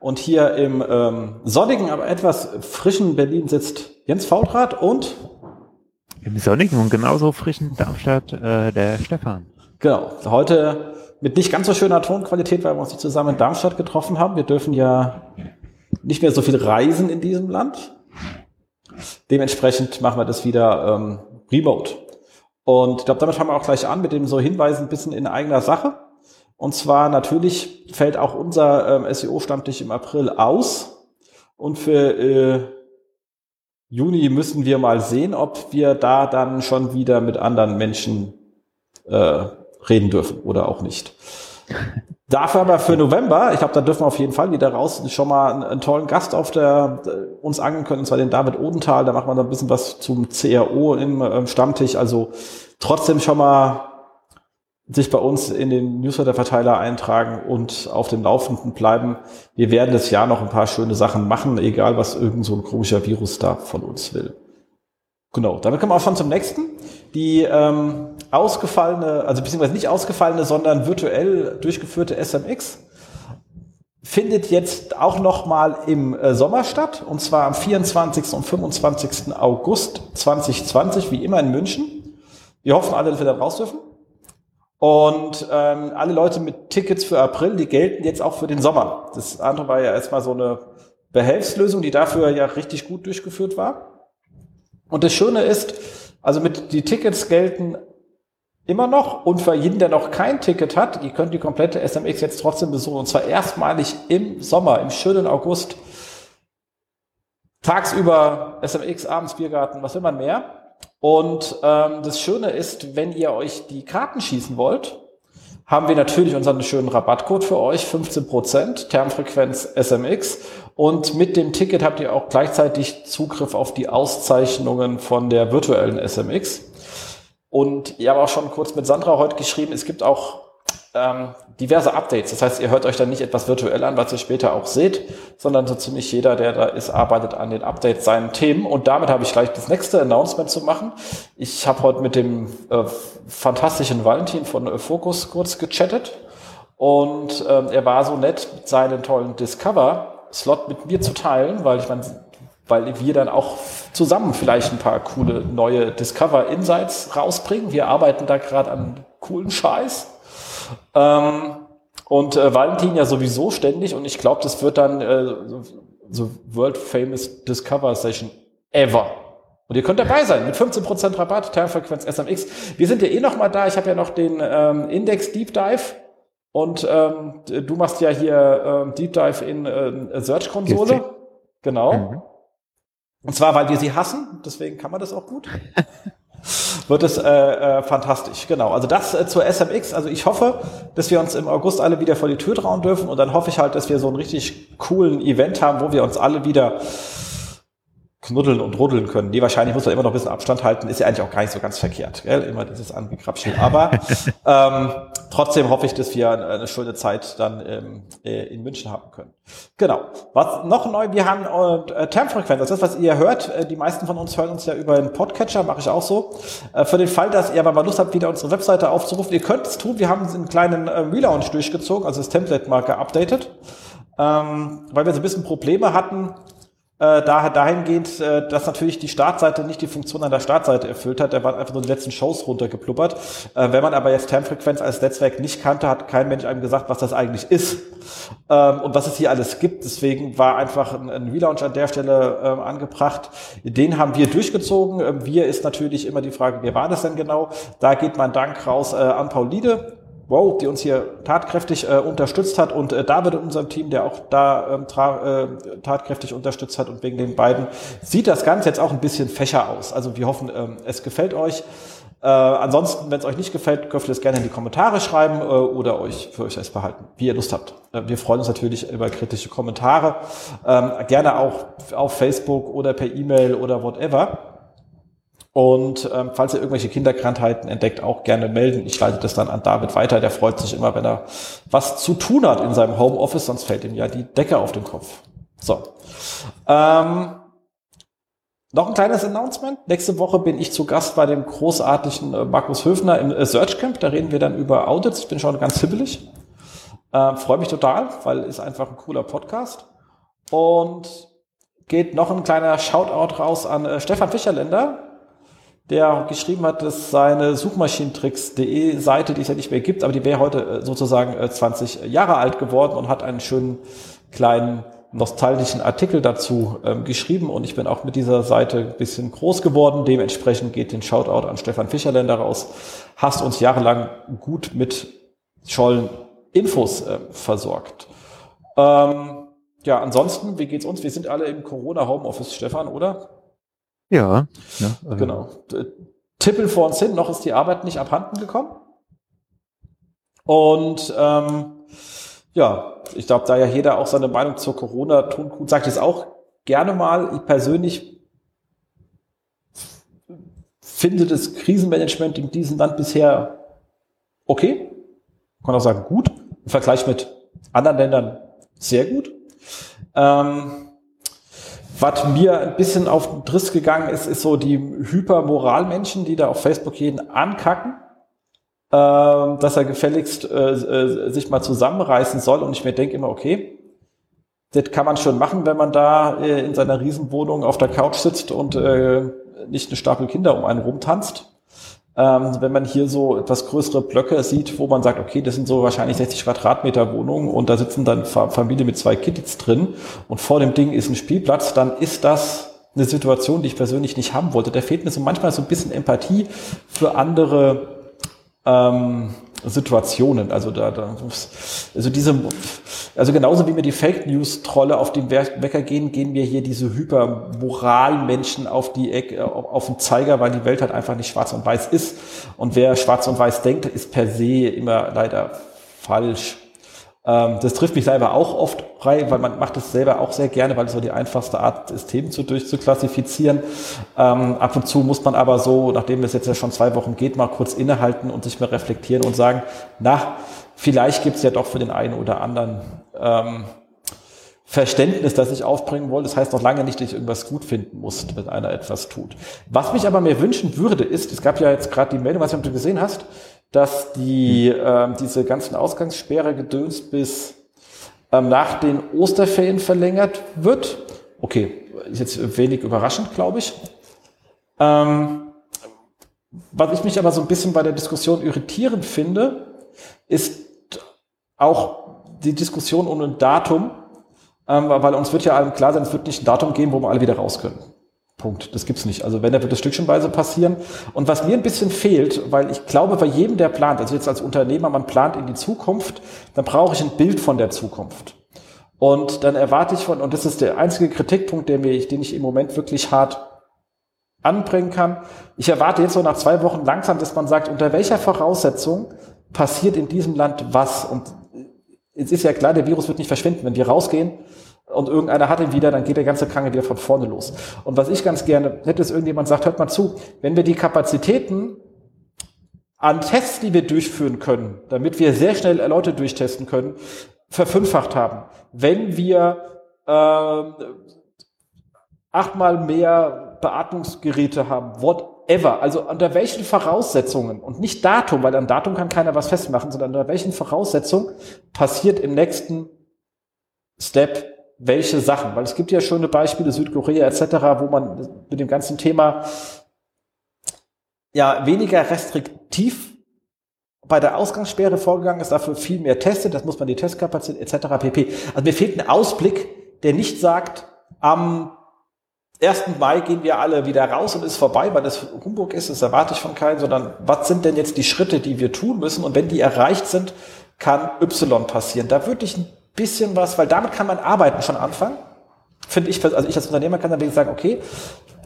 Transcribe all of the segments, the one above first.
und hier im ähm, sonnigen, aber etwas frischen Berlin sitzt Jens Faultrat und im sonnigen und genauso frischen Darmstadt äh, der Stefan. Genau, heute mit nicht ganz so schöner Tonqualität, weil wir uns nicht zusammen in Darmstadt getroffen haben. Wir dürfen ja nicht mehr so viel reisen in diesem Land. Dementsprechend machen wir das wieder ähm, remote. Und ich glaube, damit fangen wir auch gleich an mit dem so Hinweisen ein bisschen in eigener Sache. Und zwar natürlich fällt auch unser ähm, SEO-Stammtisch im April aus. Und für äh, Juni müssen wir mal sehen, ob wir da dann schon wieder mit anderen Menschen äh, reden dürfen oder auch nicht. Dafür aber für November, ich glaube, da dürfen wir auf jeden Fall wieder raus, schon mal einen, einen tollen Gast auf der äh, uns angeln können, und zwar den David Odenthal. Da machen wir noch ein bisschen was zum CRO im äh, Stammtisch. Also trotzdem schon mal sich bei uns in den Newsletter-Verteiler eintragen und auf dem Laufenden bleiben. Wir werden das Jahr noch ein paar schöne Sachen machen, egal was irgend so ein komischer Virus da von uns will. Genau, damit kommen wir auch schon zum nächsten. Die ähm, ausgefallene, also beziehungsweise nicht ausgefallene, sondern virtuell durchgeführte SMX findet jetzt auch noch mal im äh, Sommer statt, und zwar am 24. und 25. August 2020, wie immer in München. Wir hoffen alle, dass wir da raus dürfen. Und ähm, alle Leute mit Tickets für April, die gelten jetzt auch für den Sommer. Das andere war ja erstmal so eine Behelfslösung, die dafür ja richtig gut durchgeführt war. Und das Schöne ist, also mit die Tickets gelten immer noch und für jeden, der noch kein Ticket hat, ihr könnt die komplette SMX jetzt trotzdem besuchen und zwar erstmalig im Sommer, im schönen August. Tagsüber SMX, abends Biergarten, was will man mehr? Und ähm, das Schöne ist, wenn ihr euch die Karten schießen wollt, haben wir natürlich unseren schönen Rabattcode für euch, 15%, Termfrequenz SMX. Und mit dem Ticket habt ihr auch gleichzeitig Zugriff auf die Auszeichnungen von der virtuellen SMX. Und ich habe auch schon kurz mit Sandra heute geschrieben, es gibt auch ähm, diverse Updates. Das heißt, ihr hört euch dann nicht etwas virtuell an, was ihr später auch seht, sondern so ziemlich jeder, der da ist, arbeitet an den Updates seinen Themen. Und damit habe ich gleich das nächste Announcement zu machen. Ich habe heute mit dem äh, fantastischen Valentin von äh, Focus kurz gechattet und äh, er war so nett, seinen tollen Discover-Slot mit mir zu teilen, weil ich meine, weil wir dann auch zusammen vielleicht ein paar coole neue Discover Insights rausbringen. Wir arbeiten da gerade an coolen Scheiß. Ähm, und äh, Valentin ja sowieso ständig und ich glaube, das wird dann äh, so World Famous Discover Session ever. Und ihr könnt dabei sein mit 15% Rabatt, Termfrequenz SMX. Wir sind ja eh noch mal da. Ich habe ja noch den ähm, Index Deep Dive und ähm, du machst ja hier ähm, Deep Dive in äh, Search Konsole. Genau. Mhm. Und zwar, weil wir sie hassen, deswegen kann man das auch gut. wird es äh, äh, fantastisch. Genau. Also das äh, zur SMX. Also ich hoffe, dass wir uns im August alle wieder vor die Tür trauen dürfen und dann hoffe ich halt, dass wir so einen richtig coolen Event haben, wo wir uns alle wieder knuddeln und ruddeln können. Die wahrscheinlich muss man immer noch ein bisschen Abstand halten, ist ja eigentlich auch gar nicht so ganz verkehrt. Gell? Immer dieses Angekrapschen. Aber ähm, trotzdem hoffe ich, dass wir eine schöne Zeit dann ähm, äh, in München haben können. Genau. Was noch neu, wir haben äh, Termfrequenz, das ist das, was ihr hört. Äh, die meisten von uns hören uns ja über einen Podcatcher, mache ich auch so. Äh, für den Fall, dass ihr aber mal Lust habt, wieder unsere Webseite aufzurufen, ihr könnt es tun. Wir haben einen kleinen äh, Relaunch durchgezogen, also das Template mal geupdatet. Ähm, weil wir so ein bisschen Probleme hatten, äh, da, dahingehend, äh, dass natürlich die Startseite nicht die Funktion an der Startseite erfüllt hat. Da waren einfach nur die letzten Shows runtergepluppert. Äh, wenn man aber jetzt Termfrequenz als Netzwerk nicht kannte, hat kein Mensch einem gesagt, was das eigentlich ist ähm, und was es hier alles gibt. Deswegen war einfach ein, ein Relaunch an der Stelle ähm, angebracht. Den haben wir durchgezogen. Ähm, wir ist natürlich immer die Frage, wer war das denn genau? Da geht mein Dank raus äh, an Paul Wow, die uns hier tatkräftig äh, unterstützt hat und äh, David in unserem Team, der auch da ähm, äh, tatkräftig unterstützt hat und wegen den beiden sieht das Ganze jetzt auch ein bisschen fächer aus. Also wir hoffen, ähm, es gefällt euch. Äh, ansonsten, wenn es euch nicht gefällt, dürft ihr es gerne in die Kommentare schreiben äh, oder euch für euch selbst behalten, wie ihr Lust habt. Äh, wir freuen uns natürlich über kritische Kommentare. Ähm, gerne auch auf Facebook oder per E-Mail oder whatever. Und ähm, falls ihr irgendwelche Kinderkrankheiten entdeckt, auch gerne melden. Ich leite das dann an David weiter. Der freut sich immer, wenn er was zu tun hat in seinem Homeoffice, sonst fällt ihm ja die Decke auf den Kopf. So. Ähm, noch ein kleines Announcement. Nächste Woche bin ich zu Gast bei dem großartigen äh, Markus Höfner im äh, Search Camp. Da reden wir dann über Audits. Ich bin schon ganz hibbelig. Äh, Freue mich total, weil ist einfach ein cooler Podcast. Und geht noch ein kleiner Shoutout raus an äh, Stefan Fischerländer, der geschrieben hat, dass seine Suchmaschinentricks.de Seite, die es ja nicht mehr gibt, aber die wäre heute äh, sozusagen 20 Jahre alt geworden und hat einen schönen kleinen nostalgischen Artikel dazu ähm, geschrieben und ich bin auch mit dieser Seite ein bisschen groß geworden. Dementsprechend geht den Shoutout an Stefan Fischerländer raus. Hast uns jahrelang gut mit Schollen Infos äh, versorgt. Ähm, ja, ansonsten, wie geht's uns? Wir sind alle im Corona Homeoffice, Stefan, oder? Ja. ja also. Genau. Tippel vor uns hin, noch ist die Arbeit nicht abhanden gekommen. Und ähm, ja, ich glaube, da ja jeder auch seine Meinung zur Corona tun gut, sagt es auch gerne mal. Ich persönlich finde das Krisenmanagement in diesem Land bisher okay. kann auch sagen gut. Im Vergleich mit anderen Ländern sehr gut. Ähm, was mir ein bisschen auf den Driss gegangen ist, ist so die Hypermoralmenschen, die da auf Facebook jeden ankacken äh, dass er gefälligst äh, äh, sich mal zusammenreißen soll. Und ich mir denke immer, okay, das kann man schon machen, wenn man da äh, in seiner Riesenwohnung auf der Couch sitzt und äh, nicht eine Stapel Kinder um einen rumtanzt. Ähm, wenn man hier so etwas größere Blöcke sieht, wo man sagt, okay, das sind so wahrscheinlich 60 Quadratmeter Wohnungen und da sitzen dann Familie mit zwei Kids drin und vor dem Ding ist ein Spielplatz, dann ist das eine Situation, die ich persönlich nicht haben wollte. Da fehlt mir so manchmal so ein bisschen Empathie für andere ähm, Situationen. Also da, da also diese, also genauso wie mir die Fake News Trolle auf den Wecker gehen, gehen mir hier diese Hypermoral-Menschen auf die Ecke, auf den Zeiger, weil die Welt halt einfach nicht schwarz und weiß ist. Und wer schwarz und weiß denkt, ist per se immer leider falsch. Ähm, das trifft mich selber auch oft rein, weil man macht es selber auch sehr gerne, weil es so die einfachste Art ist, Themen zu durchzuklassifizieren. Ähm, ab und zu muss man aber so, nachdem es jetzt ja schon zwei Wochen geht, mal kurz innehalten und sich mal reflektieren und sagen, na, vielleicht gibt es ja doch für den einen oder anderen ähm, Verständnis, das ich aufbringen wollte. Das heißt noch lange nicht, dass ich irgendwas gut finden muss, wenn einer etwas tut. Was mich aber mir wünschen würde, ist, es gab ja jetzt gerade die Meldung, was du gesehen hast, dass die, äh, diese ganzen Ausgangssperre gedöns bis ähm, nach den Osterferien verlängert wird. Okay, ist jetzt wenig überraschend, glaube ich. Ähm, was ich mich aber so ein bisschen bei der Diskussion irritierend finde, ist auch die Diskussion um ein Datum, ähm, weil uns wird ja allen klar sein, es wird nicht ein Datum geben, wo wir alle wieder raus können. Punkt. Das gibt's nicht. Also wenn, dann wird das stückchenweise passieren. Und was mir ein bisschen fehlt, weil ich glaube, bei jedem, der plant, also jetzt als Unternehmer, man plant in die Zukunft, dann brauche ich ein Bild von der Zukunft. Und dann erwarte ich von, und das ist der einzige Kritikpunkt, der mir, den ich im Moment wirklich hart anbringen kann. Ich erwarte jetzt so nach zwei Wochen langsam, dass man sagt, unter welcher Voraussetzung passiert in diesem Land was? Und es ist ja klar, der Virus wird nicht verschwinden. Wenn wir rausgehen, und irgendeiner hat ihn wieder, dann geht der ganze Kranke wieder von vorne los. Und was ich ganz gerne hätte, ist irgendjemand sagt, hört mal zu, wenn wir die Kapazitäten an Tests, die wir durchführen können, damit wir sehr schnell Leute durchtesten können, verfünffacht haben. Wenn wir äh, achtmal mehr Beatmungsgeräte haben, whatever, also unter welchen Voraussetzungen und nicht Datum, weil an Datum kann keiner was festmachen, sondern unter welchen Voraussetzungen passiert im nächsten Step welche Sachen, weil es gibt ja schöne Beispiele, Südkorea etc., wo man mit dem ganzen Thema ja weniger restriktiv bei der Ausgangssperre vorgegangen ist, dafür viel mehr testet, das muss man die Testkapazität etc. pp. Also mir fehlt ein Ausblick, der nicht sagt, am 1. Mai gehen wir alle wieder raus und ist vorbei, weil das Humbug ist, das erwarte ich von keinem, sondern was sind denn jetzt die Schritte, die wir tun müssen und wenn die erreicht sind, kann Y passieren. Da würde ich ein bisschen was, weil damit kann man arbeiten schon anfangen. finde ich, also ich als Unternehmer kann dann sagen, okay,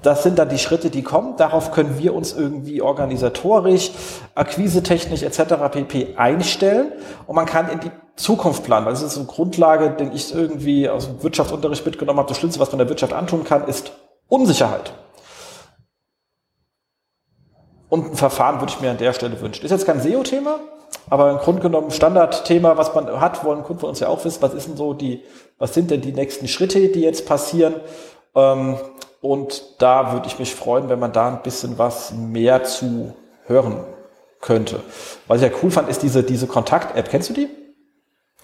das sind dann die Schritte, die kommen. Darauf können wir uns irgendwie organisatorisch, akquisetechnisch etc. pp. einstellen und man kann in die Zukunft planen, das ist so eine Grundlage, den ich irgendwie aus dem Wirtschaftsunterricht mitgenommen habe. Das Schlimmste, was man der Wirtschaft antun kann, ist Unsicherheit. Und ein Verfahren würde ich mir an der Stelle wünschen. Ist jetzt kein SEO-Thema, aber im Grunde genommen Standardthema, was man hat, wollen Kunden von uns ja auch wissen, was ist denn so die, was sind denn die nächsten Schritte, die jetzt passieren? Ähm, und da würde ich mich freuen, wenn man da ein bisschen was mehr zu hören könnte. Was ich ja cool fand, ist diese, diese Kontakt-App. Kennst du die?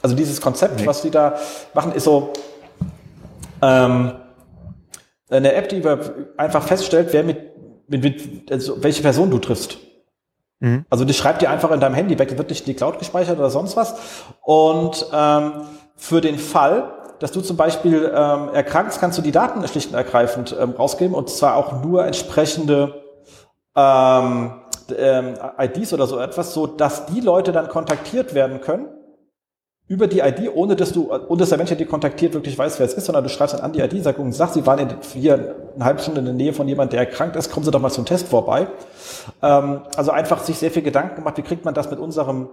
Also dieses Konzept, nee. was die da machen, ist so ähm, eine App, die einfach feststellt, wer mit, mit, mit also welche Person du triffst. Mhm. Also die schreibt dir einfach in deinem Handy weg, wird nicht in die Cloud gespeichert oder sonst was. Und ähm, für den Fall, dass du zum Beispiel ähm, erkrankst, kannst du die Daten schlicht und ergreifend ähm, rausgeben und zwar auch nur entsprechende ähm, ähm, IDs oder so etwas, so dass die Leute dann kontaktiert werden können über die ID, ohne dass du, ohne dass der Mensch, der die kontaktiert, wirklich weiß, wer es ist, sondern du schreibst dann an die ID, sagst, und sagst, sie waren in, hier eine halbe Stunde in der Nähe von jemand, der erkrankt ist, kommen Sie doch mal zum Test vorbei. Ähm, also einfach sich sehr viel Gedanken gemacht, wie kriegt man das mit unserem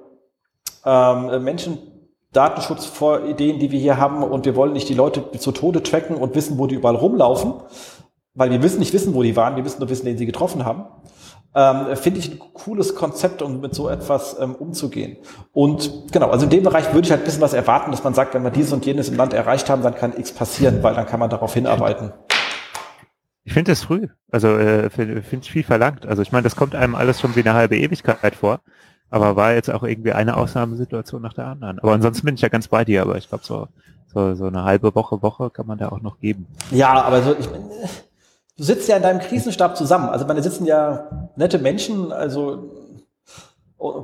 ähm, Menschen Datenschutzideen, die wir hier haben und wir wollen nicht die Leute zu Tode tracken und wissen, wo die überall rumlaufen, weil wir wissen nicht wissen, wo die waren, wir müssen nur wissen, wen sie getroffen haben. Ähm, Finde ich ein cooles Konzept, um mit so etwas ähm, umzugehen. Und genau, also in dem Bereich würde ich halt ein bisschen was erwarten, dass man sagt, wenn wir dieses und jenes im Land erreicht haben, dann kann X passieren, weil dann kann man darauf hinarbeiten. Ich finde das früh. Also äh, finde ich viel verlangt. Also ich meine, das kommt einem alles schon wie eine halbe Ewigkeit vor. Aber war jetzt auch irgendwie eine Ausnahmesituation nach der anderen. Aber ansonsten bin ich ja ganz bei dir, aber ich glaube, so, so, so eine halbe Woche, Woche kann man da auch noch geben. Ja, aber so, ich, du sitzt ja in deinem Krisenstab zusammen. Also meine sitzen ja nette Menschen, also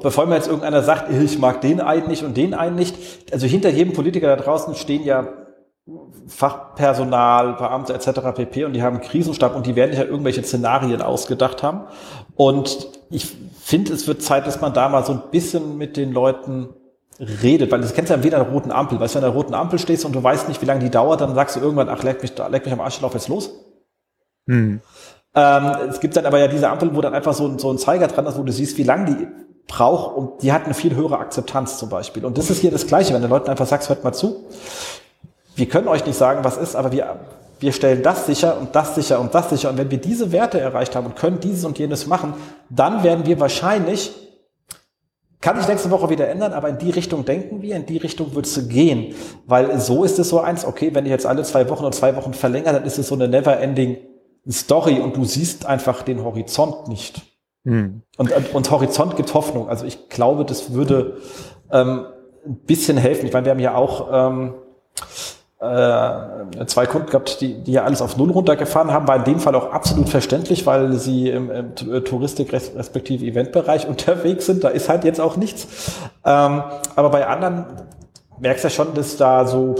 bevor mir jetzt irgendeiner sagt, ich mag den einen nicht und den einen nicht. Also hinter jedem Politiker da draußen stehen ja Fachpersonal, Beamte etc. pp. und die haben einen Krisenstab und die werden sich ja irgendwelche Szenarien ausgedacht haben. Und ich finde, es wird Zeit, dass man da mal so ein bisschen mit den Leuten redet, weil das kennst du ja wie in einer roten Ampel. Weißt du, wenn du an einer roten Ampel stehst und du weißt nicht, wie lange die dauert, dann sagst du irgendwann, ach, leck mich, leck mich am Arsch, lauf jetzt los. Hm. Ähm, es gibt dann aber ja diese Ampel, wo dann einfach so, so ein Zeiger dran ist, wo du siehst, wie lange die braucht und die hat eine viel höhere Akzeptanz zum Beispiel. Und das ist hier das Gleiche, wenn du Leuten einfach sagst, hört mal zu, wir können euch nicht sagen, was ist, aber wir, wir stellen das sicher und das sicher und das sicher. Und wenn wir diese Werte erreicht haben und können dieses und jenes machen, dann werden wir wahrscheinlich, kann sich nächste Woche wieder ändern, aber in die Richtung denken wir, in die Richtung wird es gehen. Weil so ist es so eins, okay, wenn ich jetzt alle zwei Wochen und zwei Wochen verlängere, dann ist es so eine never-ending Story und du siehst einfach den Horizont nicht. Hm. Und, und, und Horizont gibt Hoffnung. Also ich glaube, das würde ähm, ein bisschen helfen. Ich meine, wir haben ja auch ähm, äh, zwei Kunden gehabt, die, die ja alles auf Null runtergefahren haben, war in dem Fall auch absolut verständlich, weil sie im, im Touristik respektive Eventbereich unterwegs sind. Da ist halt jetzt auch nichts. Ähm, aber bei anderen merkst du ja schon, dass da so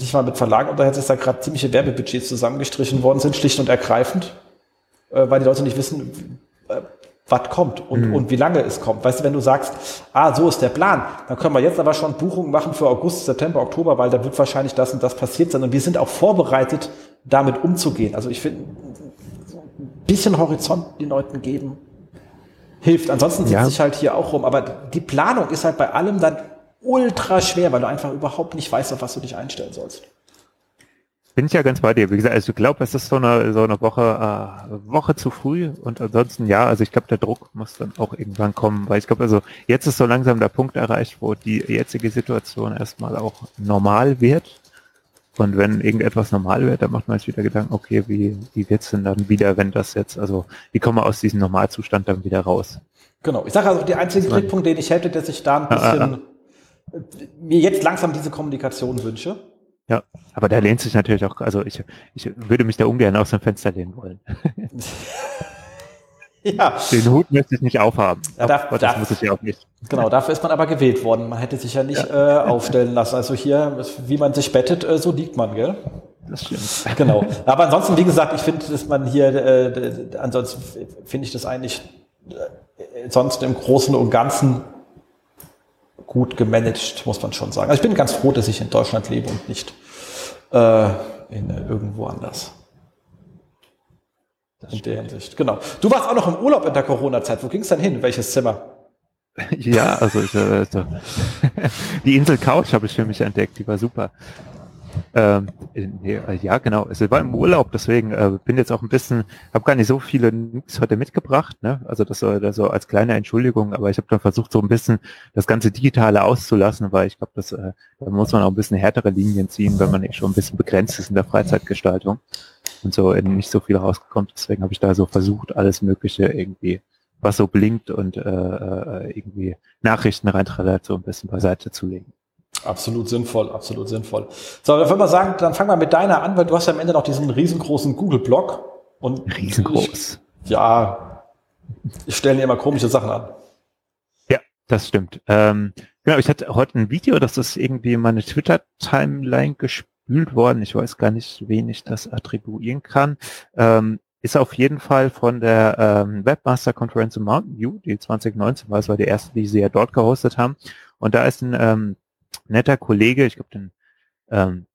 nicht mal mit Verlagen unterhält, dass da gerade ziemliche Werbebudgets zusammengestrichen worden sind, schlicht und ergreifend, äh, weil die Leute nicht wissen, äh, was kommt und, mhm. und wie lange es kommt. Weißt du, wenn du sagst, ah, so ist der Plan, dann können wir jetzt aber schon Buchungen machen für August, September, Oktober, weil da wird wahrscheinlich das und das passiert sein. Und wir sind auch vorbereitet, damit umzugehen. Also ich finde, ein bisschen Horizont den Leuten geben, hilft. Ansonsten sitze ja. ich halt hier auch rum. Aber die Planung ist halt bei allem dann ultra schwer, weil du einfach überhaupt nicht weißt, auf was du dich einstellen sollst. Bin ich ja ganz bei dir. Wie gesagt, also ich glaube, es ist so eine, so eine Woche, äh, Woche zu früh und ansonsten ja, also ich glaube, der Druck muss dann auch irgendwann kommen, weil ich glaube, also jetzt ist so langsam der Punkt erreicht, wo die jetzige Situation erstmal auch normal wird. Und wenn irgendetwas normal wird, dann macht man sich wieder Gedanken, okay, wie, wie wird's denn dann wieder, wenn das jetzt, also wie kommen wir aus diesem Normalzustand dann wieder raus? Genau. Ich sage also, die einzige Kritikpunkt, den ich hätte, dass ich da ein bisschen. Mir jetzt langsam diese Kommunikation wünsche ja, aber da lehnt sich natürlich auch, also ich, ich würde mich da ungern aus dem Fenster lehnen wollen. ja. Den Hut möchte ich nicht aufhaben. Ja, darf, aber das darf, muss ich ja auch nicht. Genau, dafür ist man aber gewählt worden. Man hätte sich ja nicht ja. Äh, aufstellen lassen. Also hier, wie man sich bettet, äh, so liegt man, gell? Das stimmt. Genau. Aber ansonsten, wie gesagt, ich finde, dass man hier, äh, ansonsten finde ich das eigentlich äh, sonst im Großen und Ganzen gut gemanagt, muss man schon sagen. Also ich bin ganz froh, dass ich in Deutschland lebe und nicht äh, in, irgendwo anders. in der Hinsicht, genau. Du warst auch noch im Urlaub in der Corona-Zeit. Wo ging es denn hin? Welches Zimmer? Ja, also, ich, also die Insel Couch habe ich für mich entdeckt, die war super. Ähm, nee, äh, ja, genau. Es war im Urlaub, deswegen äh, bin jetzt auch ein bisschen, habe gar nicht so viele Nix heute mitgebracht, ne? Also das so, das so als kleine Entschuldigung, aber ich habe dann versucht, so ein bisschen das ganze Digitale auszulassen, weil ich glaube, das äh, da muss man auch ein bisschen härtere Linien ziehen, wenn man eh schon ein bisschen begrenzt ist in der Freizeitgestaltung und so nicht so viel rausgekommt. Deswegen habe ich da so versucht, alles Mögliche irgendwie, was so blinkt und äh, äh irgendwie Nachrichten reinträllert, so ein bisschen beiseite zu legen. Absolut sinnvoll, absolut sinnvoll. So, dann würde man sagen, dann fangen wir mit deiner an, weil du hast ja am Ende noch diesen riesengroßen Google-Blog. Und Riesengroß. Ich, ja, ich stelle dir immer komische Sachen an. Ja, das stimmt. Ähm, genau, ich hatte heute ein Video, das ist irgendwie in meine Twitter-Timeline gespült worden. Ich weiß gar nicht, wen ich das attribuieren kann. Ähm, ist auf jeden Fall von der ähm, Webmaster-Konferenz in Mountain View, die 2019 war, es war die erste, die sie ja dort gehostet haben. Und da ist ein ähm, netter Kollege, ich glaube, den ähm,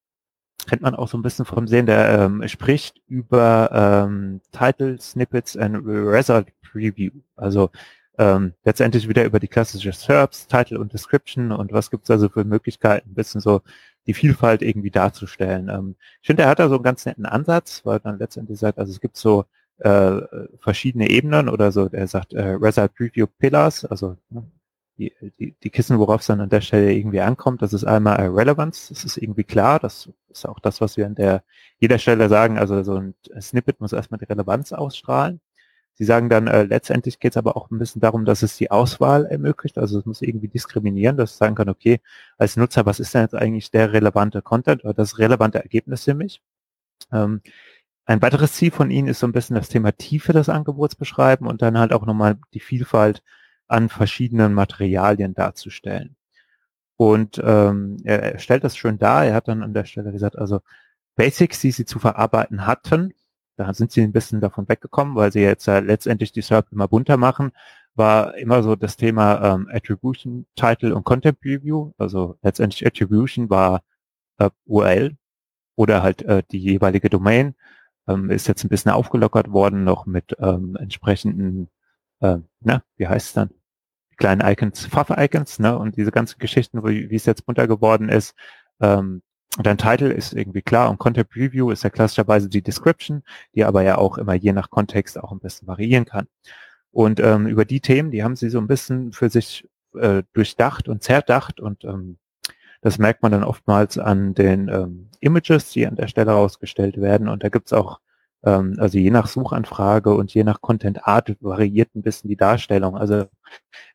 kennt man auch so ein bisschen vom Sehen, der ähm, spricht über ähm, Title, Snippets and Result Preview. Also ähm, letztendlich wieder über die klassische SERPs, Title und Description und was gibt es also für Möglichkeiten, ein bisschen so die Vielfalt irgendwie darzustellen. Ähm, ich finde, er hat da so einen ganz netten Ansatz, weil dann letztendlich sagt, also es gibt so äh, verschiedene Ebenen oder so, er sagt äh, Result Preview Pillars, also ne, die, die, die Kissen, worauf es dann an der Stelle irgendwie ankommt, das ist einmal Relevance, das ist irgendwie klar, das ist auch das, was wir an der jeder Stelle sagen, also so ein Snippet muss erstmal die Relevanz ausstrahlen. Sie sagen dann, äh, letztendlich geht es aber auch ein bisschen darum, dass es die Auswahl ermöglicht, also es muss irgendwie diskriminieren, dass es sagen kann, okay, als Nutzer, was ist denn jetzt eigentlich der relevante Content oder das relevante Ergebnis für mich? Ähm, ein weiteres Ziel von Ihnen ist so ein bisschen das Thema Tiefe des Angebots beschreiben und dann halt auch nochmal die Vielfalt an verschiedenen Materialien darzustellen. Und ähm, er, stellt das schön dar. Er hat dann an der Stelle gesagt, also Basics, die sie zu verarbeiten hatten, da sind sie ein bisschen davon weggekommen, weil sie jetzt äh, letztendlich die SERP immer bunter machen, war immer so das Thema ähm, Attribution, Title und Content Preview. Also letztendlich Attribution war äh, URL oder halt äh, die jeweilige Domain. Ähm, ist jetzt ein bisschen aufgelockert worden noch mit ähm, entsprechenden, äh, na, wie heißt es dann? Kleinen Icons, Pfaffe-Icons, ne, und diese ganzen Geschichten, wie, wie es jetzt bunter geworden ist. Ähm, dein Title ist irgendwie klar und Content Preview ist ja klassischerweise die Description, die aber ja auch immer je nach Kontext auch ein bisschen variieren kann. Und ähm, über die Themen, die haben sie so ein bisschen für sich äh, durchdacht und zerdacht und ähm, das merkt man dann oftmals an den ähm, Images, die an der Stelle rausgestellt werden. Und da gibt's auch ähm, also je nach Suchanfrage und je nach Content Art variiert ein bisschen die Darstellung. Also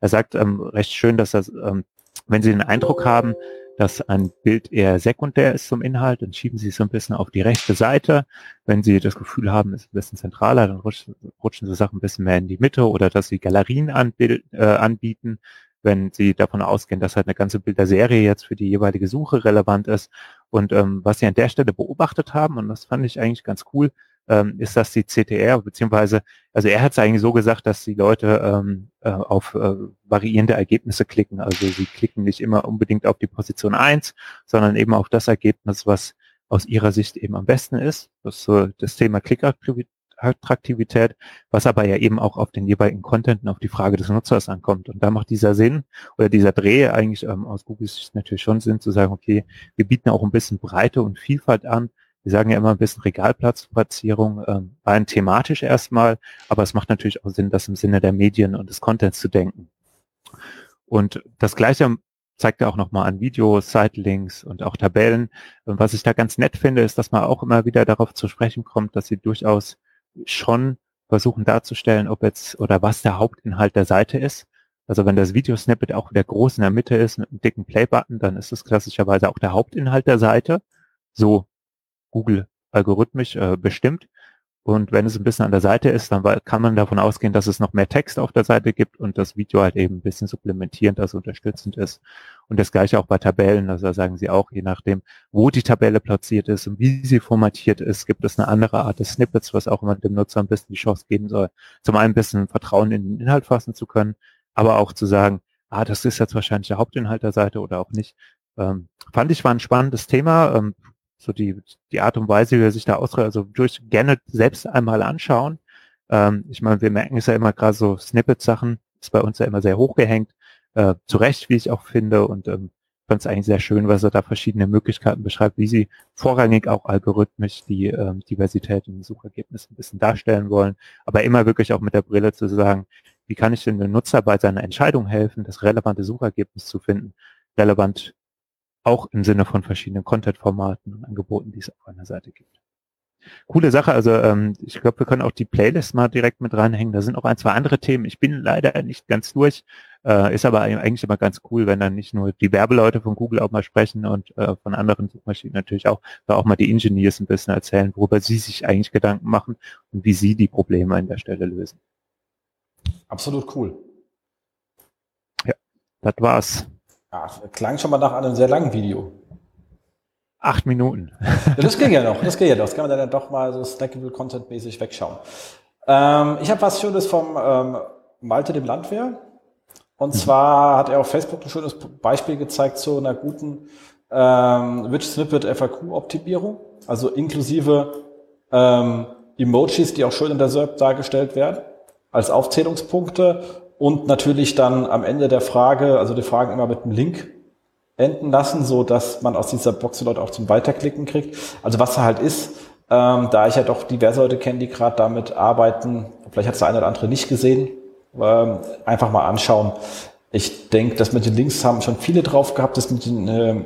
er sagt ähm, recht schön, dass das, ähm, wenn Sie den Eindruck haben, dass ein Bild eher sekundär ist zum Inhalt, dann schieben Sie es so ein bisschen auf die rechte Seite. Wenn Sie das Gefühl haben, es ist ein bisschen zentraler, dann rutschen, rutschen Sie Sachen ein bisschen mehr in die Mitte oder dass Sie Galerien anbild, äh, anbieten, wenn Sie davon ausgehen, dass halt eine ganze Bilderserie jetzt für die jeweilige Suche relevant ist. Und ähm, was Sie an der Stelle beobachtet haben, und das fand ich eigentlich ganz cool, ähm, ist das die CTR, beziehungsweise, also er hat es eigentlich so gesagt, dass die Leute ähm, äh, auf äh, variierende Ergebnisse klicken. Also sie klicken nicht immer unbedingt auf die Position 1, sondern eben auf das Ergebnis, was aus ihrer Sicht eben am besten ist. Das ist so das Thema Klickattraktivität, was aber ja eben auch auf den jeweiligen Content und auf die Frage des Nutzers ankommt. Und da macht dieser Sinn oder dieser Dreh eigentlich ähm, aus Googles Sicht natürlich schon Sinn zu sagen, okay, wir bieten auch ein bisschen Breite und Vielfalt an, wir sagen ja immer ein bisschen Regalplatzplatzierung, ähm, rein thematisch erstmal, aber es macht natürlich auch Sinn, das im Sinne der Medien und des Contents zu denken. Und das Gleiche zeigt er auch nochmal an Videos, Sitelinks und auch Tabellen. Und was ich da ganz nett finde, ist, dass man auch immer wieder darauf zu sprechen kommt, dass sie durchaus schon versuchen darzustellen, ob jetzt oder was der Hauptinhalt der Seite ist. Also wenn das Videosnippet auch wieder groß in der Mitte ist mit einem dicken Play-Button, dann ist es klassischerweise auch der Hauptinhalt der Seite. So Google algorithmisch äh, bestimmt. Und wenn es ein bisschen an der Seite ist, dann kann man davon ausgehen, dass es noch mehr Text auf der Seite gibt und das Video halt eben ein bisschen supplementierend, also unterstützend ist. Und das gleiche auch bei Tabellen. Also da sagen sie auch, je nachdem, wo die Tabelle platziert ist und wie sie formatiert ist, gibt es eine andere Art des Snippets, was auch immer dem Nutzer ein bisschen die Chance geben soll, zum einen ein bisschen Vertrauen in den Inhalt fassen zu können, aber auch zu sagen, ah, das ist jetzt wahrscheinlich der Hauptinhalt der Seite oder auch nicht. Ähm, fand ich war ein spannendes Thema. Ähm, so die, die Art und Weise, wie er sich da ausdrückt, also durch gerne selbst einmal anschauen. Ähm, ich meine, wir merken es ja immer gerade so Snippet-Sachen, ist bei uns ja immer sehr hochgehängt, äh, zu Recht, wie ich auch finde, und ähm, fand es eigentlich sehr schön, was er da verschiedene Möglichkeiten beschreibt, wie sie vorrangig auch algorithmisch die ähm, Diversität in den Suchergebnissen ein bisschen darstellen wollen, aber immer wirklich auch mit der Brille zu sagen, wie kann ich denn dem Nutzer bei seiner Entscheidung helfen, das relevante Suchergebnis zu finden, relevant auch im Sinne von verschiedenen Content-Formaten und Angeboten, die es auf einer Seite gibt. Coole Sache, also ähm, ich glaube, wir können auch die Playlist mal direkt mit reinhängen. Da sind auch ein, zwei andere Themen. Ich bin leider nicht ganz durch, äh, ist aber eigentlich immer ganz cool, wenn dann nicht nur die Werbeleute von Google auch mal sprechen und äh, von anderen Suchmaschinen natürlich auch, da auch mal die Engineers ein bisschen erzählen, worüber sie sich eigentlich Gedanken machen und wie sie die Probleme an der Stelle lösen. Absolut cool. Ja, das war's. Ja, klang schon mal nach einem sehr langen Video. Acht Minuten. Das ging ja noch, das ging ja noch. Das kann man dann doch mal so snackable Content-mäßig wegschauen. Ähm, ich habe was Schönes vom ähm, Malte, dem Landwehr. Und mhm. zwar hat er auf Facebook ein schönes Beispiel gezeigt zu einer guten ähm, Rich Snippet FAQ-Optimierung. Also inklusive ähm, Emojis, die auch schön in der SERP dargestellt werden, als Aufzählungspunkte und natürlich dann am Ende der Frage, also die Fragen immer mit einem Link enden lassen, so dass man aus dieser Box die Leute auch zum Weiterklicken kriegt. Also was halt ist, ähm, da ich ja doch diverse Leute kenne, die gerade damit arbeiten, vielleicht hat es der eine oder andere nicht gesehen, ähm, einfach mal anschauen. Ich denke, dass mit den Links haben schon viele drauf gehabt, das mit den äh,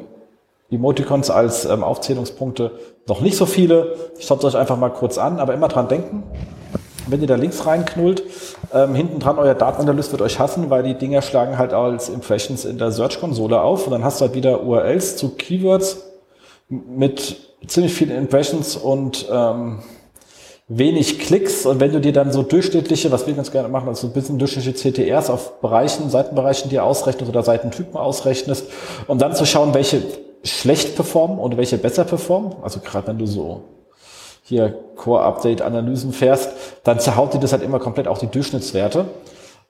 Emoticons als ähm, Aufzählungspunkte noch nicht so viele. Schaut euch einfach mal kurz an, aber immer dran denken. Wenn ihr da links reinknullt, ähm, hinten dran euer Datenanalyst wird euch hassen, weil die Dinger schlagen halt als Impressions in der Search-Konsole auf und dann hast du halt wieder URLs zu Keywords mit ziemlich vielen Impressions und ähm, wenig Klicks und wenn du dir dann so durchschnittliche, was wir ganz gerne machen, also ein bisschen durchschnittliche CTRs auf Bereichen, Seitenbereichen dir ausrechnest oder Seitentypen ausrechnest, um dann zu schauen, welche schlecht performen und welche besser performen. Also gerade wenn du so hier Core-Update-Analysen fährst, dann zerhaut dir das halt immer komplett auch die Durchschnittswerte.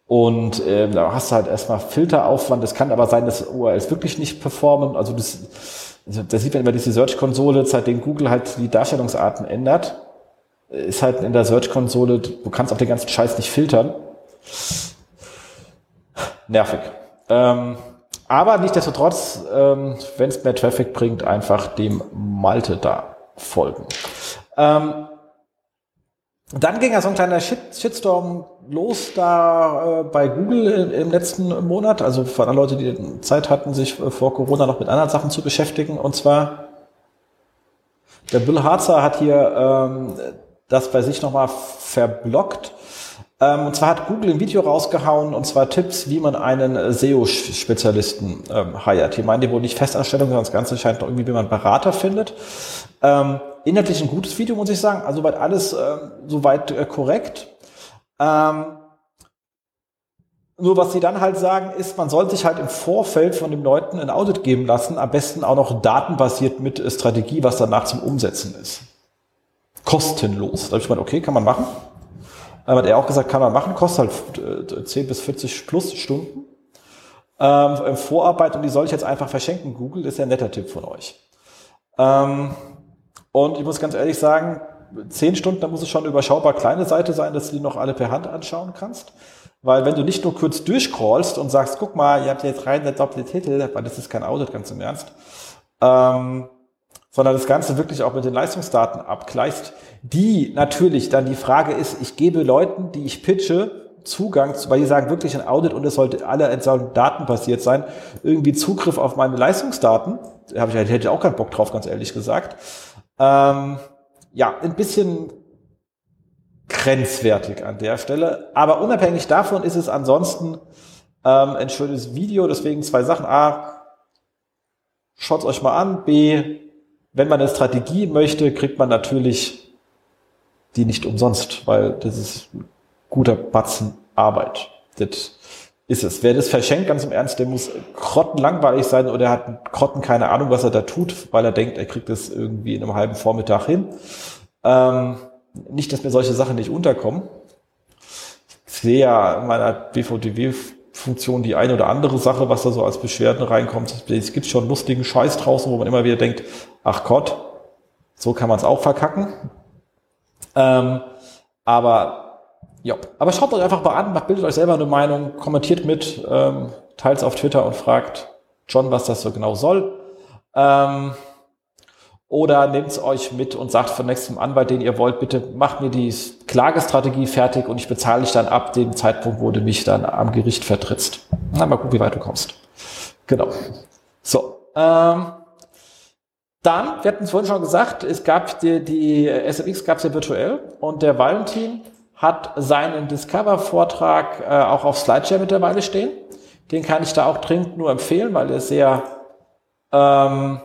Und äh, da hast du halt erstmal Filteraufwand. Es kann aber sein, dass URLs wirklich nicht performen. Also das, das sieht man immer diese Search-Konsole, seitdem Google halt die Darstellungsarten ändert, ist halt in der Search-Konsole, du kannst auch den ganzen Scheiß nicht filtern. Nervig. Ähm, aber nichtsdestotrotz, ähm, wenn es mehr Traffic bringt, einfach dem Malte da folgen. Ähm, dann ging ja so ein kleiner Shit Shitstorm los da äh, bei Google im letzten Monat, also von allen Leute, die Zeit hatten, sich äh, vor Corona noch mit anderen Sachen zu beschäftigen. Und zwar, der Bill Harzer hat hier ähm, das bei sich nochmal verblockt ähm, und zwar hat Google ein Video rausgehauen, und zwar Tipps, wie man einen SEO-Spezialisten ähm, hired. Die meinen die wohl nicht Festanstellung, sondern das Ganze scheint irgendwie, wie man Berater findet. Ähm, inhaltlich ein gutes Video, muss ich sagen. Also soweit alles äh, soweit äh, korrekt. Ähm, nur was sie dann halt sagen, ist, man soll sich halt im Vorfeld von den Leuten ein Audit geben lassen, am besten auch noch datenbasiert mit Strategie, was danach zum Umsetzen ist. Kostenlos. Da habe ich gemeint, okay, kann man machen. Aber hat er auch gesagt, kann man machen, kostet halt 10 äh, bis 40 plus Stunden. Ähm, Vorarbeit und die soll ich jetzt einfach verschenken. Google ist ja ein netter Tipp von euch. Ähm, und ich muss ganz ehrlich sagen, 10 Stunden, da muss es schon eine überschaubar kleine Seite sein, dass du die noch alle per Hand anschauen kannst. Weil wenn du nicht nur kurz durchcrawlst und sagst, guck mal, ihr habt jetzt rein der doppelte Titel, weil das ist kein Audit, ganz im Ernst, ähm, sondern das Ganze wirklich auch mit den Leistungsdaten abgleichst, die natürlich dann die Frage ist, ich gebe Leuten, die ich pitche, Zugang, zu, weil die sagen wirklich ein Audit und es sollte alle datenbasiert sein, irgendwie Zugriff auf meine Leistungsdaten, da hätte ich auch keinen Bock drauf, ganz ehrlich gesagt. Ähm, ja, ein bisschen grenzwertig an der Stelle. Aber unabhängig davon ist es ansonsten ähm, ein schönes Video. Deswegen zwei Sachen. A, schaut euch mal an. B, wenn man eine Strategie möchte, kriegt man natürlich die nicht umsonst, weil das ist guter Batzen Arbeit. Das ist es. Wer das verschenkt, ganz im Ernst, der muss grottenlangweilig sein oder hat grotten keine Ahnung, was er da tut, weil er denkt, er kriegt das irgendwie in einem halben Vormittag hin. Ähm, nicht, dass mir solche Sachen nicht unterkommen. Ich sehe ja in meiner BVDW-Funktion die eine oder andere Sache, was da so als Beschwerden reinkommt. Es gibt schon lustigen Scheiß draußen, wo man immer wieder denkt, ach Gott, So kann man es auch verkacken. Ähm, aber ja, aber schaut euch einfach mal an, macht, bildet euch selber eine Meinung, kommentiert mit, ähm, teilt es auf Twitter und fragt John, was das so genau soll. Ähm, oder nehmt es euch mit und sagt von nächstem Anwalt, den ihr wollt, bitte macht mir die Klagestrategie fertig und ich bezahle dich dann ab dem Zeitpunkt, wo du mich dann am Gericht vertrittst. Na, mal gucken, wie weit du kommst. Genau. So. Ähm, dann, wir hatten es vorhin schon gesagt, es gab die, die SFX gab es ja virtuell und der Valentin hat seinen Discover-Vortrag äh, auch auf Slideshare mittlerweile stehen. Den kann ich da auch dringend nur empfehlen, weil er sehr ähm,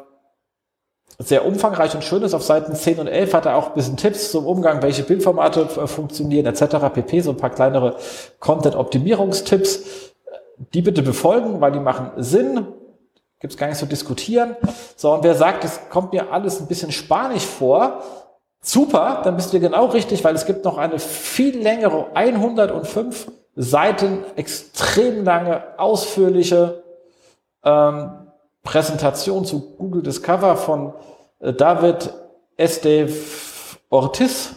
sehr umfangreich und schön ist. Auf Seiten 10 und 11 hat er auch ein bisschen Tipps zum Umgang, welche Bildformate äh, funktionieren etc. pp. So ein paar kleinere Content-Optimierungstipps. Die bitte befolgen, weil die machen Sinn. Gibt es gar nicht zu diskutieren. So, und wer sagt, es kommt mir alles ein bisschen spanisch vor, super, dann bist du genau richtig, weil es gibt noch eine viel längere, 105 Seiten, extrem lange, ausführliche ähm, Präsentation zu Google Discover von äh, David Esteve Ortiz,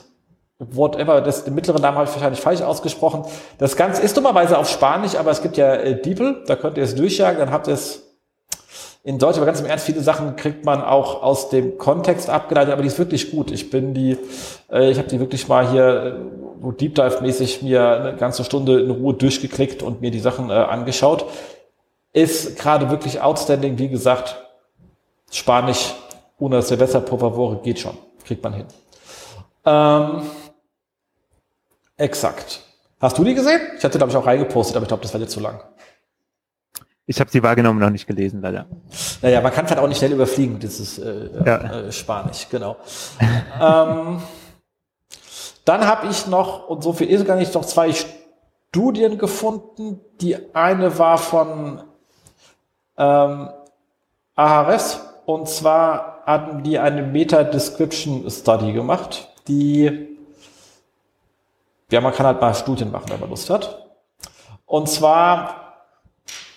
whatever, das, den mittleren Namen habe ich wahrscheinlich falsch ausgesprochen. Das Ganze ist dummerweise auf Spanisch, aber es gibt ja äh, DeepL, da könnt ihr es durchjagen, dann habt ihr es in Deutsch, aber ganz im Ernst, viele Sachen kriegt man auch aus dem Kontext abgeleitet, aber die ist wirklich gut. Ich bin die, äh, ich habe die wirklich mal hier äh, Deep Dive-mäßig mir eine ganze Stunde in Ruhe durchgeklickt und mir die Sachen äh, angeschaut. Ist gerade wirklich outstanding, wie gesagt, Spanisch ohne Silvester por favor geht schon. Kriegt man hin. Ähm, exakt. Hast du die gesehen? Ich hatte, glaube ich, auch reingepostet, aber ich glaube, das war jetzt zu lang. Ich habe sie wahrgenommen, noch nicht gelesen, leider. Naja, man kann halt auch nicht schnell überfliegen, das ist äh, ja. äh, Spanisch, genau. ähm, dann habe ich noch, und so viel ist gar nicht, noch zwei Studien gefunden. Die eine war von ähm, Ahares, und zwar hatten die eine Meta-Description Study gemacht, die, ja, man kann halt mal Studien machen, wenn man Lust hat. Und zwar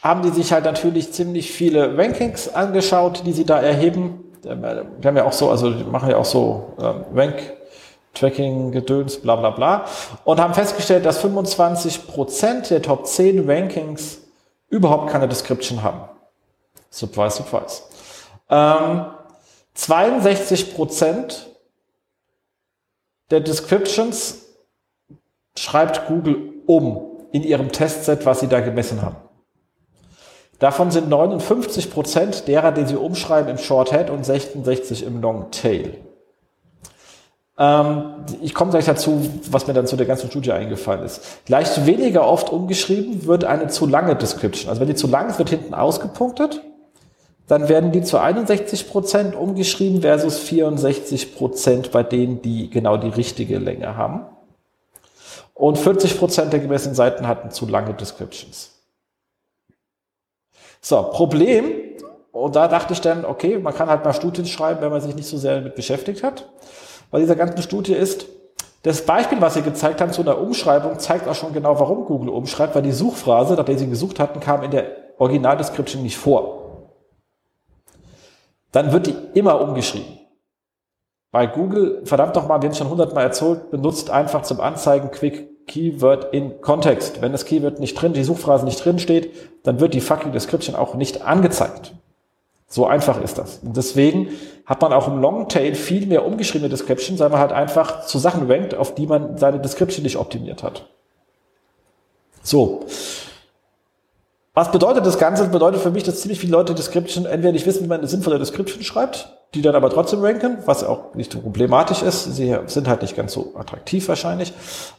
haben die sich halt natürlich ziemlich viele Rankings angeschaut, die sie da erheben. Wir haben ja auch so, also die machen ja auch so ähm, Rank Tracking, Gedöns, bla bla bla. Und haben festgestellt, dass 25% der Top 10 Rankings überhaupt keine Description haben. Surprise, surprise. Ähm, 62 Prozent der Descriptions schreibt Google um in ihrem Testset, was sie da gemessen haben. Davon sind 59 Prozent derer, die sie umschreiben im Shorthead und 66 im Longtail. Ähm, ich komme gleich dazu, was mir dann zu der ganzen Studie eingefallen ist. Leicht weniger oft umgeschrieben wird eine zu lange Description. Also wenn die zu lang ist, wird hinten ausgepunktet dann werden die zu 61 Prozent umgeschrieben versus 64 Prozent bei denen, die genau die richtige Länge haben. Und 40 Prozent der gemessenen Seiten hatten zu lange Descriptions. So, Problem, und da dachte ich dann, okay, man kann halt mal Studien schreiben, wenn man sich nicht so sehr damit beschäftigt hat. Bei dieser ganzen Studie ist, das Beispiel, was Sie gezeigt haben zu einer Umschreibung, zeigt auch schon genau, warum Google umschreibt, weil die Suchphrase, nach der Sie gesucht hatten, kam in der Originaldescription nicht vor dann wird die immer umgeschrieben. Bei Google, verdammt doch mal, wir haben es schon hundertmal erzählt, benutzt einfach zum Anzeigen Quick Keyword in Kontext. Wenn das Keyword nicht drin, die Suchphrase nicht drin steht, dann wird die fucking Description auch nicht angezeigt. So einfach ist das. Und deswegen hat man auch im Longtail viel mehr umgeschriebene Description, weil man halt einfach zu Sachen rankt, auf die man seine Description nicht optimiert hat. So. Was bedeutet das Ganze? Das bedeutet für mich, dass ziemlich viele Leute Description entweder nicht wissen, wie man eine sinnvolle Description schreibt, die dann aber trotzdem ranken, was auch nicht so problematisch ist. Sie sind halt nicht ganz so attraktiv wahrscheinlich,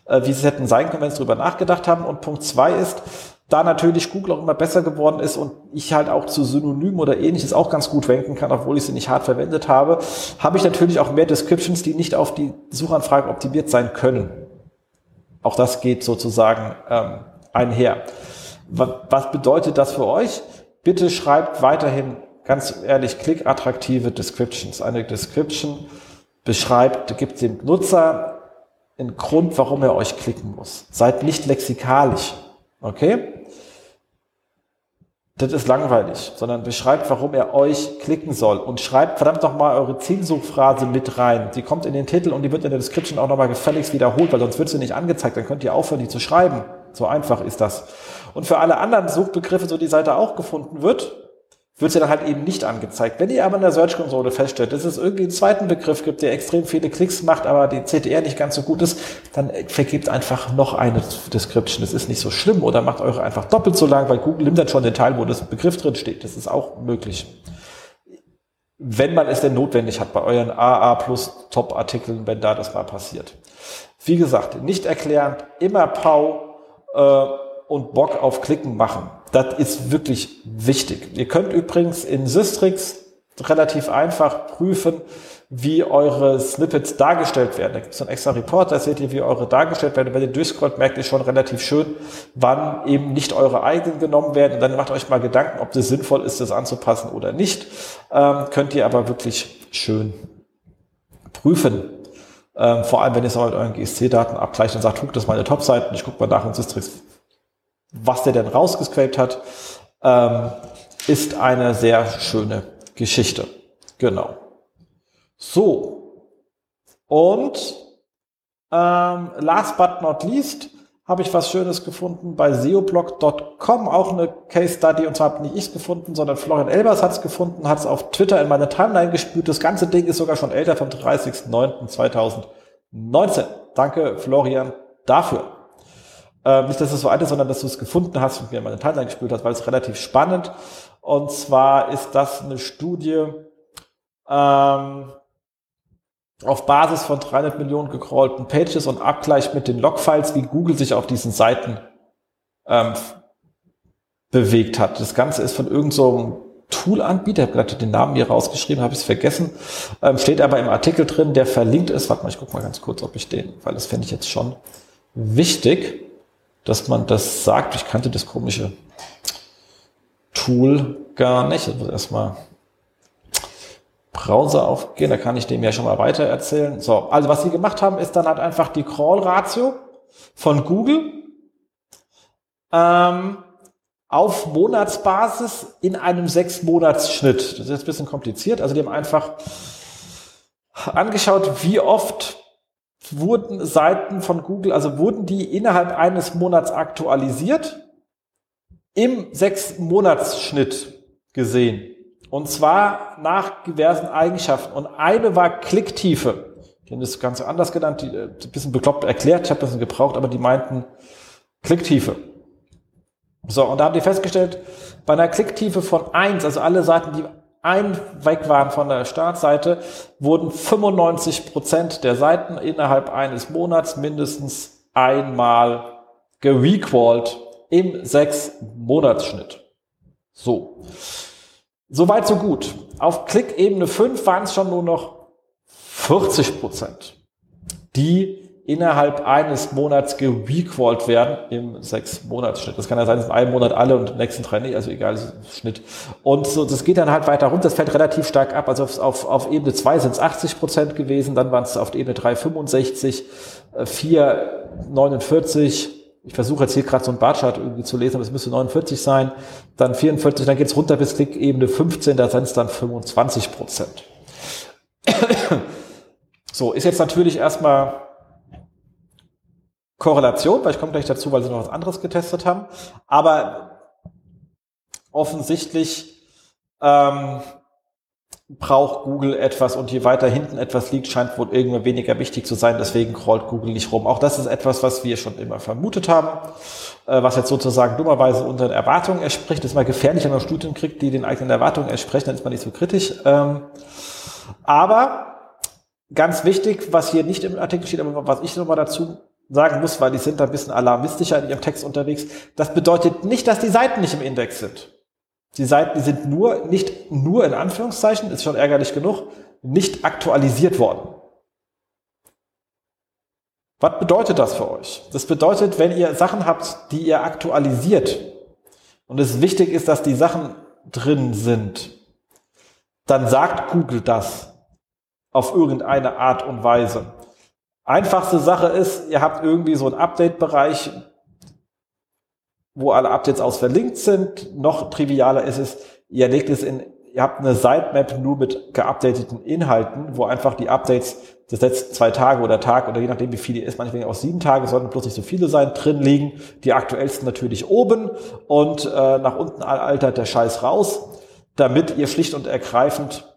äh, wie sie hätten sein können, wenn sie darüber nachgedacht haben. Und Punkt zwei ist, da natürlich Google auch immer besser geworden ist und ich halt auch zu Synonym oder ähnliches auch ganz gut ranken kann, obwohl ich sie nicht hart verwendet habe, habe ich natürlich auch mehr Descriptions, die nicht auf die Suchanfrage optimiert sein können. Auch das geht sozusagen ähm, einher. Was bedeutet das für euch? Bitte schreibt weiterhin ganz ehrlich klickattraktive Descriptions. Eine Description beschreibt, gibt dem Nutzer einen Grund, warum er euch klicken muss. Seid nicht lexikalisch. Okay? das ist langweilig, sondern beschreibt, warum er euch klicken soll und schreibt verdammt noch mal eure Zielsuchphrase mit rein. Die kommt in den Titel und die wird in der Description auch noch mal gefälligst wiederholt, weil sonst wird sie nicht angezeigt. Dann könnt ihr aufhören, die zu schreiben. So einfach ist das. Und für alle anderen Suchbegriffe, so die Seite auch gefunden wird, wird sie dann halt eben nicht angezeigt. Wenn ihr aber in der Search-Konsole feststellt, dass es irgendwie einen zweiten Begriff gibt, der extrem viele Klicks macht, aber die CTR nicht ganz so gut ist, dann vergebt einfach noch eine Description. Das ist nicht so schlimm oder macht eure einfach doppelt so lang, weil Google nimmt dann schon den Teil, wo das Begriff drin steht. Das ist auch möglich. Wenn man es denn notwendig hat bei euren AA plus Top-Artikeln, wenn da das mal passiert. Wie gesagt, nicht erklären, immer Pau äh, und Bock auf Klicken machen. Das ist wirklich wichtig. Ihr könnt übrigens in Systrix relativ einfach prüfen, wie eure Snippets dargestellt werden. Da gibt es einen extra Report, da seht ihr, wie eure dargestellt werden. Wenn ihr durchscrollt, merkt ihr schon relativ schön, wann eben nicht eure eigenen genommen werden. Und dann macht euch mal Gedanken, ob das sinnvoll ist, das anzupassen oder nicht. Ähm, könnt ihr aber wirklich schön prüfen. Ähm, vor allem, wenn ihr es mit euren GSC-Daten abgleicht und sagt, guck, das ist meine Top-Seiten, ich gucke mal nach in Systrix, was der denn rausgescrapt hat, ähm, ist eine sehr schöne Geschichte. Genau. So. Und ähm, last but not least habe ich was Schönes gefunden bei seoblog.com, auch eine Case Study, und zwar habe nicht ich gefunden, sondern Florian Elbers hat es gefunden, hat es auf Twitter in meine Timeline gespült. Das ganze Ding ist sogar schon älter, vom 30.09.2019. Danke, Florian, dafür. Äh, nicht, dass es so alt ist, sondern dass du es gefunden hast und mir meine Timeline gespielt hast, weil es relativ spannend. Und zwar ist das eine Studie ähm, auf Basis von 300 Millionen gecrawlten Pages und Abgleich mit den Logfiles, wie Google sich auf diesen Seiten ähm, bewegt hat. Das Ganze ist von irgendeinem so Tool-Anbieter, ich habe gerade den Namen hier rausgeschrieben, habe ich es vergessen, ähm, steht aber im Artikel drin, der verlinkt ist. Warte mal, ich gucke mal ganz kurz, ob ich den, weil das fände ich jetzt schon wichtig dass man das sagt. Ich kannte das komische Tool gar nicht. Ich muss erstmal Browser aufgehen, da kann ich dem ja schon mal weiter erzählen. So, also was sie gemacht haben, ist dann halt einfach die Crawl-Ratio von Google ähm, auf Monatsbasis in einem Sechs-Monats-Schnitt. Das ist jetzt ein bisschen kompliziert. Also die haben einfach angeschaut, wie oft wurden Seiten von Google, also wurden die innerhalb eines Monats aktualisiert, im sechs Monatsschnitt gesehen. Und zwar nach diversen Eigenschaften. Und eine war Klicktiefe. Die haben das Ganze anders genannt, die, äh, ein bisschen bekloppt erklärt, ich habe das gebraucht, aber die meinten Klicktiefe. So, und da haben die festgestellt, bei einer Klicktiefe von eins, also alle Seiten, die ein weg waren von der Startseite, wurden 95 Prozent der Seiten innerhalb eines Monats mindestens einmal gerequalt im sechs Monatsschnitt. So. Soweit so gut. Auf Klickebene 5 waren es schon nur noch 40 Prozent, die innerhalb eines Monats gerequalt werden im sechs Monatsschnitt. Das kann ja sein, dass in einem Monat alle und im nächsten drei nicht, also egal, Schnitt. Und so, das geht dann halt weiter runter, das fällt relativ stark ab. Also auf, auf, auf Ebene 2 sind es 80 Prozent gewesen, dann waren es auf Ebene 3 65, 4 49, ich versuche jetzt hier gerade so ein Barchart irgendwie zu lesen, aber es müsste 49 sein, dann 44, dann geht's runter bis Klick Ebene 15, da sind es dann 25 Prozent. so, ist jetzt natürlich erstmal Korrelation, weil ich komme gleich dazu, weil sie noch was anderes getestet haben. Aber offensichtlich ähm, braucht Google etwas und je weiter hinten etwas liegt, scheint wohl irgendwann weniger wichtig zu sein. Deswegen crawlt Google nicht rum. Auch das ist etwas, was wir schon immer vermutet haben, äh, was jetzt sozusagen dummerweise unseren Erwartungen entspricht. Das ist mal gefährlich, wenn man Studien kriegt, die den eigenen Erwartungen entsprechen, dann ist man nicht so kritisch. Ähm, aber ganz wichtig, was hier nicht im Artikel steht, aber was ich nochmal dazu sagen muss, weil die sind da ein bisschen alarmistischer in ihrem Text unterwegs. Das bedeutet nicht, dass die Seiten nicht im Index sind. Die Seiten, sind nur, nicht nur in Anführungszeichen, ist schon ärgerlich genug, nicht aktualisiert worden. Was bedeutet das für euch? Das bedeutet, wenn ihr Sachen habt, die ihr aktualisiert und es wichtig ist, dass die Sachen drin sind, dann sagt Google das auf irgendeine Art und Weise. Einfachste Sache ist, ihr habt irgendwie so einen Update-Bereich, wo alle Updates aus verlinkt sind. Noch trivialer ist es, ihr legt es in, ihr habt eine Sitemap nur mit geupdateten Inhalten, wo einfach die Updates des letzten zwei Tage oder Tag oder je nachdem wie viele ist, manchmal auch sieben Tage, sollten bloß nicht so viele sein, drin liegen. Die aktuellsten natürlich oben und äh, nach unten altert der Scheiß raus, damit ihr schlicht und ergreifend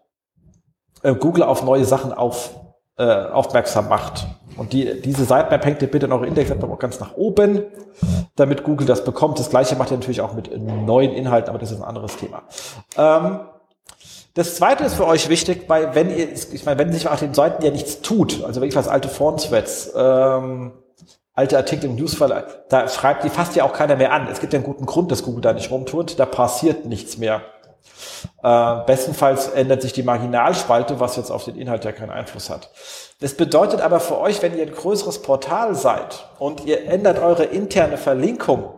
äh, Google auf neue Sachen auf, äh, aufmerksam macht. Und die, diese Sitemap hängt ihr bitte in eure Index-App ganz nach oben, damit Google das bekommt. Das gleiche macht ihr natürlich auch mit neuen Inhalten, aber das ist ein anderes Thema. Ähm, das zweite ist für euch wichtig, weil wenn ihr, ich meine, wenn sich auf den Seiten ja nichts tut, also wenn ich was alte Phone-Threads, ähm, alte Artikel im Newsfall, da schreibt die fast ja auch keiner mehr an. Es gibt ja einen guten Grund, dass Google da nicht rumtut, da passiert nichts mehr. Äh, bestenfalls ändert sich die Marginalspalte, was jetzt auf den Inhalt ja keinen Einfluss hat. Das bedeutet aber für euch, wenn ihr ein größeres Portal seid und ihr ändert eure interne Verlinkung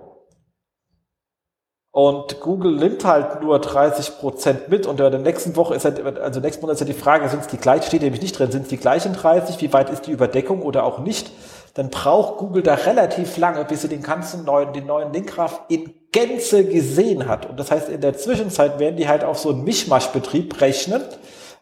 und Google nimmt halt nur 30 Prozent mit und in der nächsten Woche ist halt, also nächsten Monat ist ja die Frage, sind es die gleichen, steht nämlich nicht drin, sind es die gleichen 30, wie weit ist die Überdeckung oder auch nicht, dann braucht Google da relativ lange, bis sie den ganzen neuen, den neuen Linkgraph in Gänze gesehen hat. Und das heißt, in der Zwischenzeit werden die halt auf so einen Mischmaschbetrieb rechnen,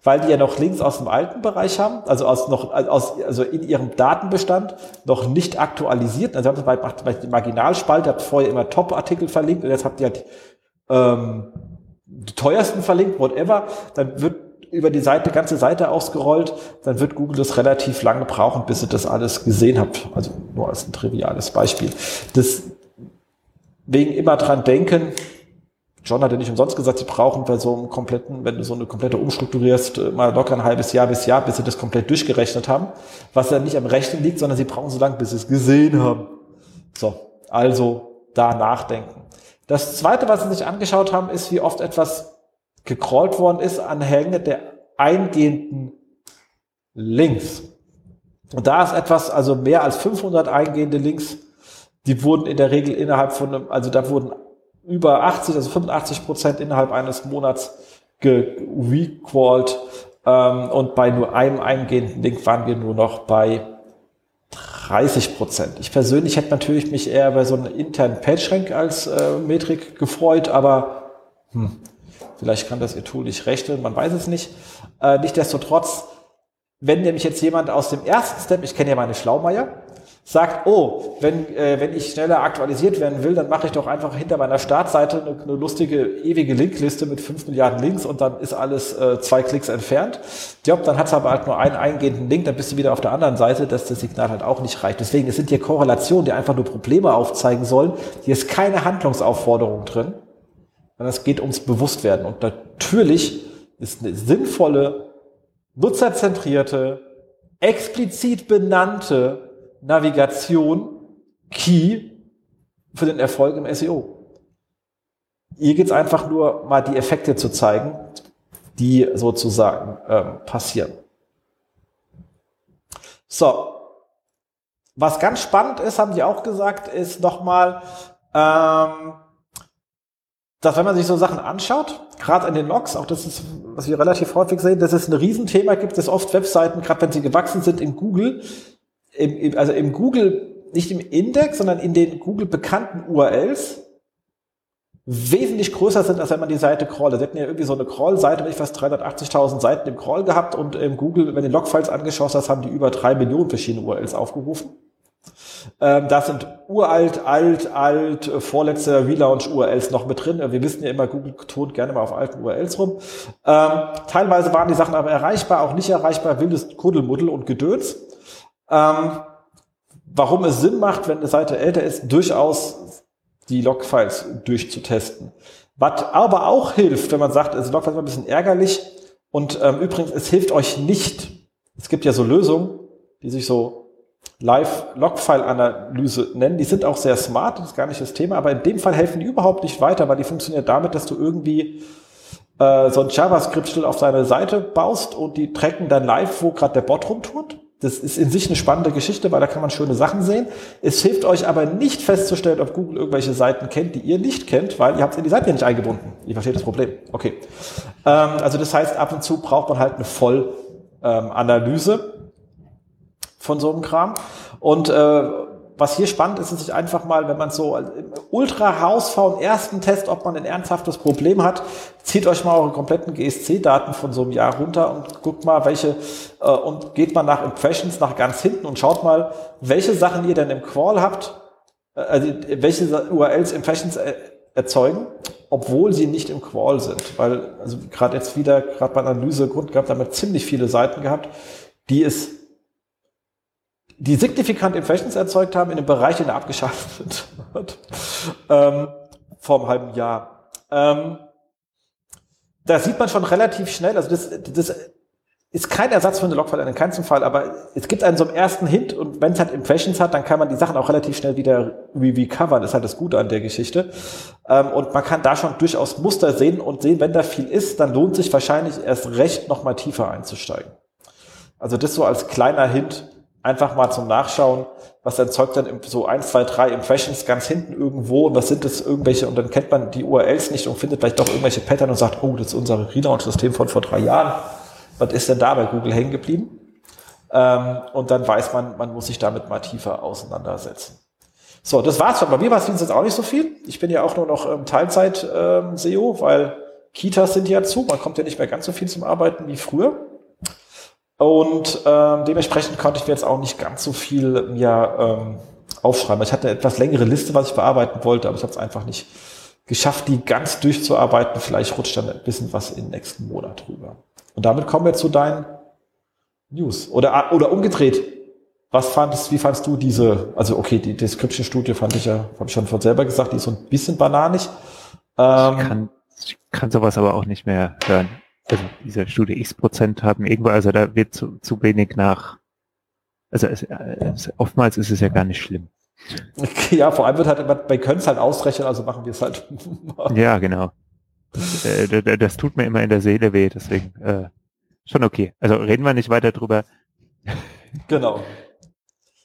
weil die ja noch Links aus dem alten Bereich haben, also aus noch aus also in ihrem Datenbestand noch nicht aktualisiert. Also haben sie bei, bei die Marginalspalte habt vorher immer Top-Artikel verlinkt und jetzt habt ihr halt ähm, die teuersten verlinkt, whatever. Dann wird über die Seite, ganze Seite ausgerollt, dann wird Google das relativ lange brauchen, bis ihr das alles gesehen habt. Also nur als ein triviales Beispiel. Deswegen immer dran denken, John hat ja nicht umsonst gesagt, sie brauchen bei so einem kompletten, wenn du so eine komplette umstrukturierst, äh, mal locker ein halbes Jahr bis Jahr, bis sie das komplett durchgerechnet haben. Was ja nicht am Rechnen liegt, sondern sie brauchen so lange, bis sie es gesehen haben. So, also da nachdenken. Das zweite, was sie sich angeschaut haben, ist, wie oft etwas gecrawlt worden ist anhänge der eingehenden Links. Und da ist etwas, also mehr als 500 eingehende Links, die wurden in der Regel innerhalb von einem, also da wurden über 80, also 85 Prozent innerhalb eines Monats gerecalled ähm, und bei nur einem eingehenden Link waren wir nur noch bei 30 Prozent. Ich persönlich hätte natürlich mich eher bei so einem internen PageRank als äh, Metrik gefreut, aber hm, vielleicht kann das ihr Tool nicht rechnen, man weiß es nicht. Äh, Nichtsdestotrotz, wenn nämlich jetzt jemand aus dem ersten Step, ich kenne ja meine Schlaumeier, sagt, oh, wenn, äh, wenn ich schneller aktualisiert werden will, dann mache ich doch einfach hinter meiner Startseite eine, eine lustige, ewige Linkliste mit 5 Milliarden Links und dann ist alles äh, zwei Klicks entfernt. Ja, dann hat es aber halt nur einen eingehenden Link, dann bist du wieder auf der anderen Seite, dass das Signal halt auch nicht reicht. Deswegen, es sind hier Korrelationen, die einfach nur Probleme aufzeigen sollen. Hier ist keine Handlungsaufforderung drin, sondern es geht ums Bewusstwerden. Und natürlich ist eine sinnvolle, nutzerzentrierte, explizit benannte Navigation Key für den Erfolg im SEO. Hier geht es einfach nur mal die Effekte zu zeigen, die sozusagen ähm, passieren. So, was ganz spannend ist, haben die auch gesagt, ist nochmal, ähm, dass wenn man sich so Sachen anschaut, gerade in den Logs, auch das ist, was wir relativ häufig sehen, dass es ein Riesenthema gibt, dass oft Webseiten, gerade wenn sie gewachsen sind in Google, im, also im Google, nicht im Index, sondern in den Google bekannten URLs wesentlich größer sind, als wenn man die Seite crawlt. Sie hätten ja irgendwie so eine Crawl-Seite mit fast 380.000 Seiten im Crawl gehabt und im Google, wenn du Logfiles angeschaut hast, haben die über drei Millionen verschiedene URLs aufgerufen. Ähm, da sind uralt, alt, alt, vorletzte Relaunch-URLs noch mit drin. Wir wissen ja immer, Google tont gerne mal auf alten URLs rum. Ähm, teilweise waren die Sachen aber erreichbar, auch nicht erreichbar, wildes Kuddelmuddel und Gedöns. Ähm, warum es Sinn macht, wenn eine Seite älter ist, durchaus die Logfiles durchzutesten. Was aber auch hilft, wenn man sagt, also Logfiles ist ein bisschen ärgerlich und ähm, übrigens, es hilft euch nicht. Es gibt ja so Lösungen, die sich so Live-Logfile-Analyse nennen. Die sind auch sehr smart, das ist gar nicht das Thema, aber in dem Fall helfen die überhaupt nicht weiter, weil die funktionieren damit, dass du irgendwie äh, so ein JavaScript auf deine Seite baust und die tracken dann live, wo gerade der Bot rumtut. Das ist in sich eine spannende Geschichte, weil da kann man schöne Sachen sehen. Es hilft euch aber nicht festzustellen, ob Google irgendwelche Seiten kennt, die ihr nicht kennt, weil ihr habt es in die Seite nicht eingebunden. Ihr versteht das Problem. Okay. Ähm, also das heißt, ab und zu braucht man halt eine Vollanalyse ähm, von so einem Kram. Und äh, was hier spannend ist, ist sich einfach mal, wenn man so ultra hausfauen ersten Test, ob man ein ernsthaftes Problem hat, zieht euch mal eure kompletten GSC-Daten von so einem Jahr runter und guckt mal, welche, äh, und geht mal nach Impressions nach ganz hinten und schaut mal, welche Sachen ihr denn im Crawl habt, äh, also welche URLs Impressions äh, erzeugen, obwohl sie nicht im Crawl sind. Weil, also gerade jetzt wieder, gerade bei Analyse Grund gehabt, haben wir ziemlich viele Seiten gehabt, die es die signifikant Impressions erzeugt haben in dem Bereich, den er abgeschafft wird, ähm, vor einem halben Jahr. Ähm, da sieht man schon relativ schnell, also das, das ist kein Ersatz für eine Logfile in keinem Fall, aber es gibt einen so einen ersten Hint und wenn es halt Impressions hat, dann kann man die Sachen auch relativ schnell wieder recovern, ist halt das Gute an der Geschichte. Ähm, und man kann da schon durchaus Muster sehen und sehen, wenn da viel ist, dann lohnt sich wahrscheinlich erst recht nochmal tiefer einzusteigen. Also das so als kleiner Hint, einfach mal zum Nachschauen, was erzeugt dann so ein, zwei, drei Impressions ganz hinten irgendwo und was sind das irgendwelche und dann kennt man die URLs nicht und findet vielleicht doch irgendwelche Pattern und sagt, oh, das ist unser Relaunch-System von vor drei Jahren. Was ist denn da bei Google hängen geblieben? Ähm, und dann weiß man, man muss sich damit mal tiefer auseinandersetzen. So, das war's schon. Bei mir war es jetzt auch nicht so viel. Ich bin ja auch nur noch ähm, Teilzeit-SEO, ähm, weil Kitas sind ja zu. Man kommt ja nicht mehr ganz so viel zum Arbeiten wie früher. Und ähm, dementsprechend konnte ich mir jetzt auch nicht ganz so viel mir ähm, aufschreiben. Ich hatte eine etwas längere Liste, was ich bearbeiten wollte, aber ich habe es einfach nicht geschafft, die ganz durchzuarbeiten. Vielleicht rutscht dann ein bisschen was in den nächsten Monat drüber. Und damit kommen wir zu deinen News. Oder, oder umgedreht. Was fandest, wie fandest du diese, also okay, die Description-Studie fand ich ja, habe ich schon von selber gesagt, die ist so ein bisschen bananig. Ähm, ich, kann, ich kann sowas aber auch nicht mehr hören also diese Studie X Prozent haben irgendwo, also da wird zu, zu wenig nach, also es, es, oftmals ist es ja gar nicht schlimm. Ja, vor allem wird halt, bei können es halt ausrechnen, also machen wir es halt. ja, genau. Das, äh, das, tut mir immer in der Seele weh, deswegen äh, schon okay. Also reden wir nicht weiter drüber. Genau.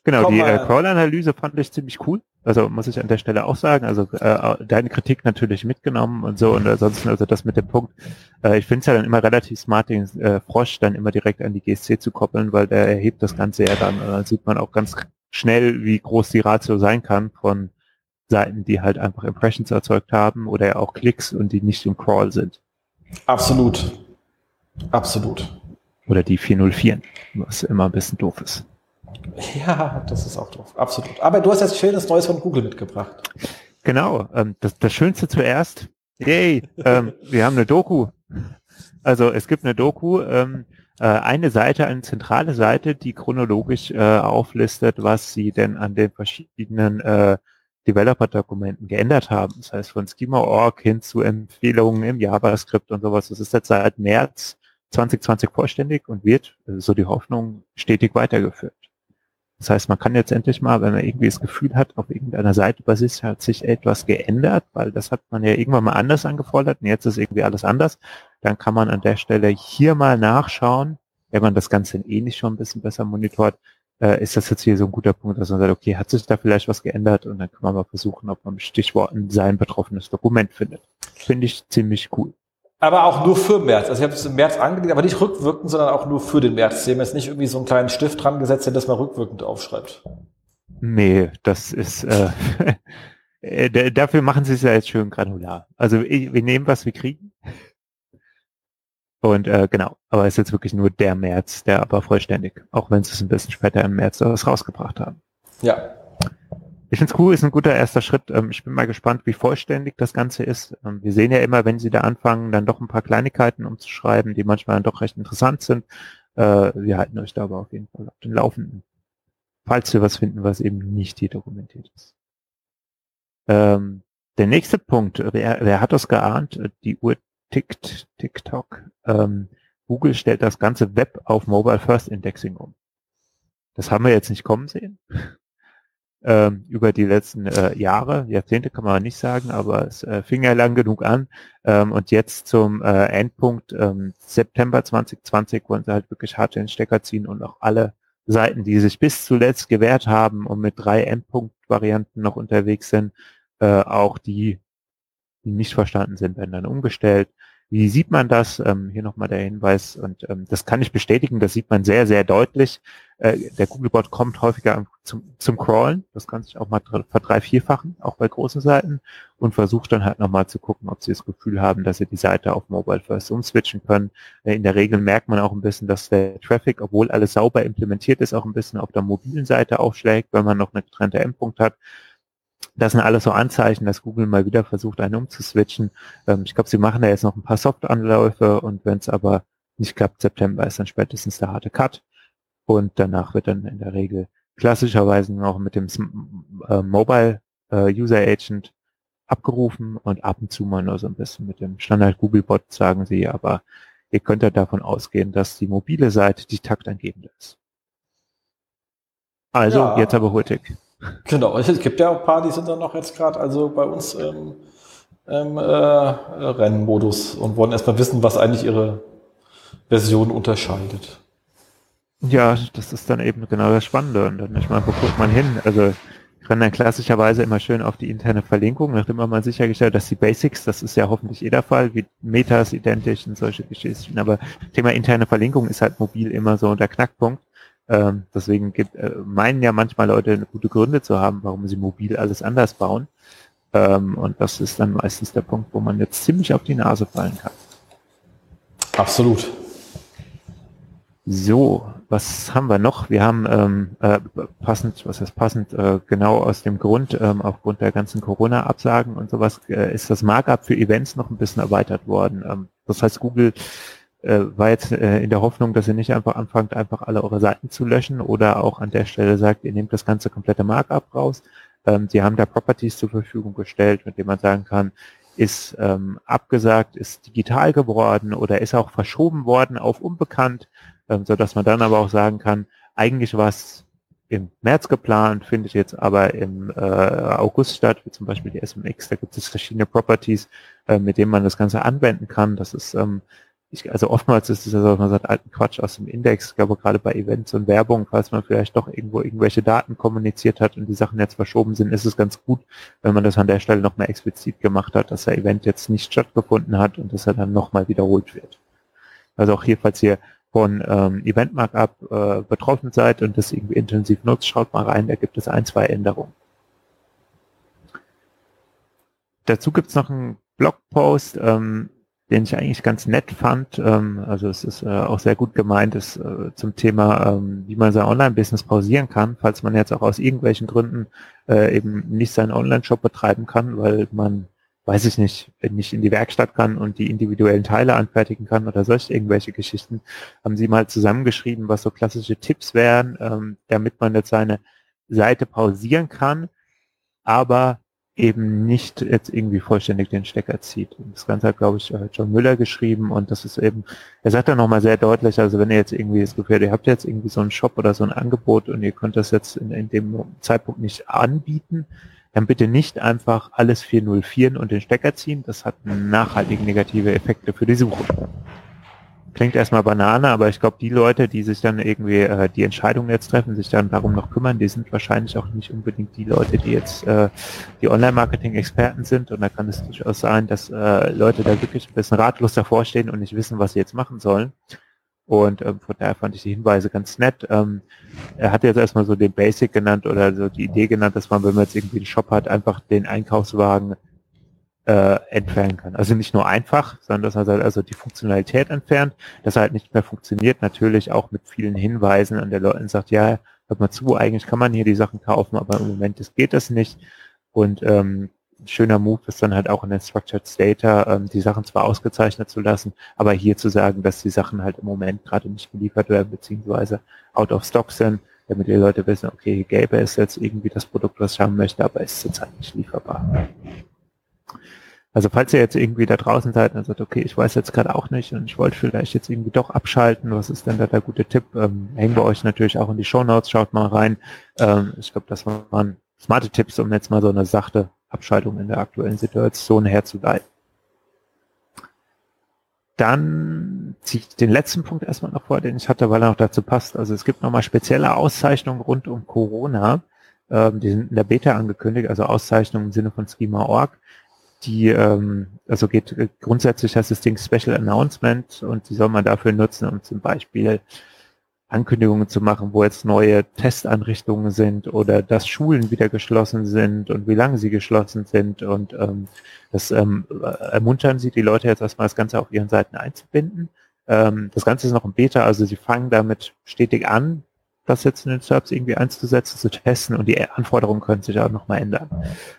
Genau, Komm die äh, Crawl-Analyse fand ich ziemlich cool. Also muss ich an der Stelle auch sagen, also äh, deine Kritik natürlich mitgenommen und so und ansonsten also das mit dem Punkt, äh, ich finde es ja dann immer relativ smart, den äh, Frosch dann immer direkt an die GSC zu koppeln, weil der erhebt das Ganze ja dann und dann sieht man auch ganz schnell, wie groß die Ratio sein kann von Seiten, die halt einfach Impressions erzeugt haben oder ja auch Klicks und die nicht im Crawl sind. Absolut. Absolut. Oder die 404, was immer ein bisschen doof ist. Ja, das ist auch drauf. Absolut. Aber du hast jetzt schönes Neues von Google mitgebracht. Genau. Ähm, das, das Schönste zuerst. Yay, ähm, wir haben eine Doku. Also es gibt eine Doku, ähm, äh, eine Seite, eine zentrale Seite, die chronologisch äh, auflistet, was sie denn an den verschiedenen äh, Developer-Dokumenten geändert haben. Das heißt von Schema.org hin zu Empfehlungen im JavaScript und sowas. Das ist jetzt seit März 2020 vollständig und wird, so die Hoffnung, stetig weitergeführt. Das heißt, man kann jetzt endlich mal, wenn man irgendwie das Gefühl hat, auf irgendeiner Seite basiert, hat sich etwas geändert, weil das hat man ja irgendwann mal anders angefordert und jetzt ist irgendwie alles anders, dann kann man an der Stelle hier mal nachschauen, wenn man das Ganze eh nicht schon ein bisschen besser monitort, äh, ist das jetzt hier so ein guter Punkt, dass man sagt, okay, hat sich da vielleicht was geändert und dann kann man mal versuchen, ob man mit Stichworten sein betroffenes Dokument findet. Finde ich ziemlich cool. Aber auch nur für März. Also ich habe es im März angelegt, aber nicht rückwirkend, sondern auch nur für den März. Sie haben jetzt nicht irgendwie so einen kleinen Stift dran gesetzt, der das mal rückwirkend aufschreibt. Nee, das ist äh, äh dafür machen sie es ja jetzt schön granular. Also wir nehmen, was wir kriegen. Und äh, genau, aber es ist jetzt wirklich nur der März, der aber vollständig, auch wenn sie es ein bisschen später im März rausgebracht haben. Ja, ich finde es cool, ist ein guter erster Schritt. Ähm, ich bin mal gespannt, wie vollständig das Ganze ist. Ähm, wir sehen ja immer, wenn sie da anfangen, dann doch ein paar Kleinigkeiten umzuschreiben, die manchmal dann doch recht interessant sind. Äh, wir halten euch da aber auf jeden Fall auf den Laufenden. Falls wir was finden, was eben nicht hier dokumentiert ist. Ähm, der nächste Punkt, wer, wer hat das geahnt? Die Uhr tickt, TikTok. Google stellt das ganze Web auf Mobile First Indexing um. Das haben wir jetzt nicht kommen sehen ähm, über die letzten äh, Jahre, Jahrzehnte kann man nicht sagen, aber es äh, fing ja lang genug an. Ähm, und jetzt zum äh, Endpunkt ähm, September 2020 wollen sie halt wirklich hart den Stecker ziehen und auch alle Seiten, die sich bis zuletzt gewährt haben und mit drei Endpunkt-Varianten noch unterwegs sind, äh, auch die, die nicht verstanden sind, werden dann umgestellt. Wie sieht man das? Ähm, hier nochmal der Hinweis und ähm, das kann ich bestätigen, das sieht man sehr, sehr deutlich. äh, der Googlebot kommt häufiger zum, zum Crawlen, das kann sich auch mal verdrei auch bei großen Seiten und versucht dann halt nochmal zu gucken, ob sie das Gefühl haben, dass sie die Seite auf Mobile First umswitchen können. Äh, in der Regel merkt man auch ein bisschen, dass der Traffic, obwohl alles sauber implementiert ist, auch ein bisschen auf der mobilen Seite aufschlägt, wenn man noch eine getrennte Endpunkt hat. Das sind alles so Anzeichen, dass Google mal wieder versucht, einen umzuswitchen. Ähm, ich glaube, sie machen da jetzt noch ein paar Soft-Anläufe und wenn es aber nicht klappt, September ist dann spätestens der harte Cut. Und danach wird dann in der Regel klassischerweise noch mit dem äh, Mobile äh, User Agent abgerufen und ab und zu mal nur so ein bisschen mit dem Standard Googlebot, sagen sie, aber ihr könnt ja davon ausgehen, dass die mobile Seite die taktangebende ist. Also, ja. jetzt aber hurtig. Genau, es gibt ja auch ein paar, die sind dann noch jetzt gerade also bei uns im, im äh, Rennmodus und wollen erstmal wissen, was eigentlich ihre Version unterscheidet. Ja, das ist dann eben genau das Spannende. Und dann, ich meine, wo guckt man hin? Also ich renne dann klassischerweise immer schön auf die interne Verlinkung, nachdem man sichergestellt, dass die Basics, das ist ja hoffentlich jeder Fall, wie Metas identisch und solche Geschichten. Aber Thema interne Verlinkung ist halt mobil immer so der Knackpunkt. Ähm, deswegen gibt, äh, meinen ja manchmal Leute gute Gründe zu haben, warum sie mobil alles anders bauen. Ähm, und das ist dann meistens der Punkt, wo man jetzt ziemlich auf die Nase fallen kann. Absolut. So, was haben wir noch? Wir haben ähm, äh, passend, was heißt passend, äh, genau aus dem Grund, ähm, aufgrund der ganzen Corona-Absagen und sowas, äh, ist das Markup für Events noch ein bisschen erweitert worden. Ähm, das heißt, Google äh, war jetzt äh, in der Hoffnung, dass ihr nicht einfach anfangt, einfach alle eure Seiten zu löschen oder auch an der Stelle sagt, ihr nehmt das ganze komplette Markup raus. Ähm, sie haben da Properties zur Verfügung gestellt, mit denen man sagen kann, ist ähm, abgesagt, ist digital geworden oder ist auch verschoben worden auf unbekannt, ähm, so dass man dann aber auch sagen kann, eigentlich war es im März geplant, findet jetzt aber im äh, August statt, wie zum Beispiel die SMX, da gibt es verschiedene Properties, äh, mit denen man das Ganze anwenden kann. Das ist ähm, ich, also oftmals ist es ja so, man sagt alten Quatsch aus dem Index, ich glaube gerade bei Events und Werbung, falls man vielleicht doch irgendwo irgendwelche Daten kommuniziert hat und die Sachen jetzt verschoben sind, ist es ganz gut, wenn man das an der Stelle nochmal explizit gemacht hat, dass der Event jetzt nicht stattgefunden hat und dass er dann nochmal wiederholt wird. Also auch hier, falls ihr von ähm, Event Markup äh, betroffen seid und das irgendwie intensiv nutzt, schaut mal rein, da gibt es ein, zwei Änderungen. Dazu gibt es noch einen Blogpost, ähm, den ich eigentlich ganz nett fand. Ähm, also es ist äh, auch sehr gut gemeint, ist äh, zum Thema, ähm, wie man sein Online-Business pausieren kann, falls man jetzt auch aus irgendwelchen Gründen äh, eben nicht seinen Online-Shop betreiben kann, weil man, weiß ich nicht, nicht in die Werkstatt kann und die individuellen Teile anfertigen kann oder solche irgendwelche Geschichten, haben sie mal zusammengeschrieben, was so klassische Tipps wären, ähm, damit man jetzt seine Seite pausieren kann, aber eben nicht jetzt irgendwie vollständig den Stecker zieht. Das Ganze hat, glaube ich, äh, John Müller geschrieben und das ist eben, er sagt dann nochmal sehr deutlich, also wenn ihr jetzt irgendwie das Gefühl, ihr habt jetzt irgendwie so einen Shop oder so ein Angebot und ihr könnt das jetzt in, in dem Zeitpunkt nicht anbieten, dann bitte nicht einfach alles 404 und den Stecker ziehen. Das hat nachhaltig negative Effekte für die Suche. Klingt erstmal Banane, aber ich glaube, die Leute, die sich dann irgendwie äh, die Entscheidungen jetzt treffen, sich dann darum noch kümmern, die sind wahrscheinlich auch nicht unbedingt die Leute, die jetzt äh, die Online-Marketing-Experten sind. Und da kann es durchaus sein, dass äh, Leute da wirklich ein bisschen ratlos davor stehen und nicht wissen, was sie jetzt machen sollen. Und ähm, von daher fand ich die Hinweise ganz nett. Ähm, er hat jetzt erstmal so den Basic genannt oder so die Idee genannt, dass man, wenn man jetzt irgendwie einen Shop hat, einfach den Einkaufswagen äh, entfernen kann. Also nicht nur einfach, sondern dass er halt also die Funktionalität entfernt, dass halt nicht mehr funktioniert, natürlich auch mit vielen Hinweisen an der Leuten sagt, ja, hört mal zu, eigentlich kann man hier die Sachen kaufen, aber im Moment das geht das nicht. Und ähm, schöner Move ist dann halt auch in den Structured Data, ähm, die Sachen zwar ausgezeichnet zu lassen, aber hier zu sagen, dass die Sachen halt im Moment gerade nicht geliefert werden, beziehungsweise out of stock sind, damit die Leute wissen, okay, gäbe es jetzt irgendwie das Produkt, was ich haben möchte, aber ist zurzeit nicht lieferbar. Also falls ihr jetzt irgendwie da draußen seid und sagt, okay, ich weiß jetzt gerade auch nicht und ich wollte vielleicht jetzt irgendwie doch abschalten, was ist denn da der gute Tipp? Ähm, hängen wir euch natürlich auch in die Show Notes, schaut mal rein. Ähm, ich glaube, das waren smarte Tipps, um jetzt mal so eine sachte Abschaltung in der aktuellen Situation herzuleiten. Dann ziehe ich den letzten Punkt erstmal noch vor, den ich hatte, weil er noch dazu passt. Also es gibt nochmal spezielle Auszeichnungen rund um Corona. Ähm, die sind in der Beta angekündigt, also Auszeichnungen im Sinne von Schema.org die, ähm, also geht grundsätzlich heißt das Ding Special Announcement und die soll man dafür nutzen, um zum Beispiel Ankündigungen zu machen, wo jetzt neue Testanrichtungen sind oder dass Schulen wieder geschlossen sind und wie lange sie geschlossen sind. Und ähm, das ähm, ermuntern sie, die Leute jetzt erstmal das Ganze auf ihren Seiten einzubinden. Ähm, das Ganze ist noch im Beta, also sie fangen damit stetig an, das jetzt in den Serbs irgendwie einzusetzen, zu testen und die Anforderungen können sich auch nochmal ändern.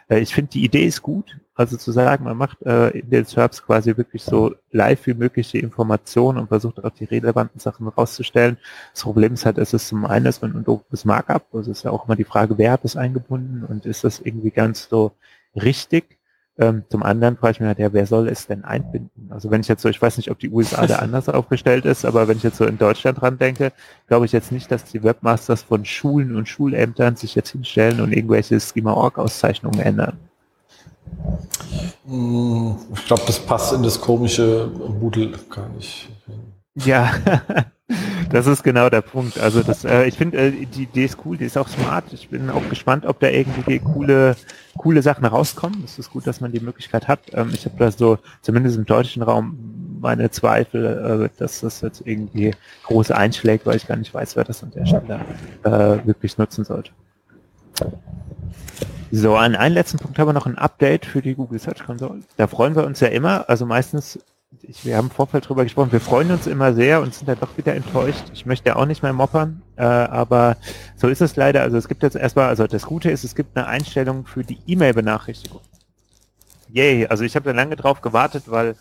Äh, ich finde, die Idee ist gut, also zu sagen, man macht äh, in den Serbs quasi wirklich so live wie möglich die Informationen und versucht auch die relevanten Sachen rauszustellen. Das Problem ist halt, es ist zum einen ist man ein doofes Markup, also ist ja auch immer die Frage, wer hat das eingebunden und ist das irgendwie ganz so richtig? Ähm, zum anderen frage ich mich halt, ja, wer soll es denn einbinden? Also wenn ich jetzt so, ich weiß nicht, ob die USA da anders aufgestellt ist, aber wenn ich jetzt so in Deutschland dran denke, glaube ich jetzt nicht, dass die Webmasters von Schulen und Schulämtern sich jetzt hinstellen und irgendwelche Schema-Org-Auszeichnungen ändern. Hm, ich glaube, das passt in das komische Moodle gar nicht. Ja, das ist genau der Punkt. Also das, äh, ich finde, äh, die Idee ist cool, die ist auch smart. Ich bin auch gespannt, ob da irgendwie coole, coole Sachen rauskommen. Es ist gut, dass man die Möglichkeit hat. Ähm, ich habe da so, zumindest im deutschen Raum, meine Zweifel, äh, dass das jetzt irgendwie große einschlägt, weil ich gar nicht weiß, wer das an der Stelle äh, wirklich nutzen sollte. So, an einen letzten Punkt haben wir noch ein Update für die Google Search Console. Da freuen wir uns ja immer. Also meistens ich, wir haben im Vorfeld drüber gesprochen, wir freuen uns immer sehr und sind dann doch wieder enttäuscht. Ich möchte ja auch nicht mehr moppern, äh, aber so ist es leider. Also es gibt jetzt erstmal, also das Gute ist, es gibt eine Einstellung für die E-Mail-Benachrichtigung. Yay, also ich habe da lange drauf gewartet, weil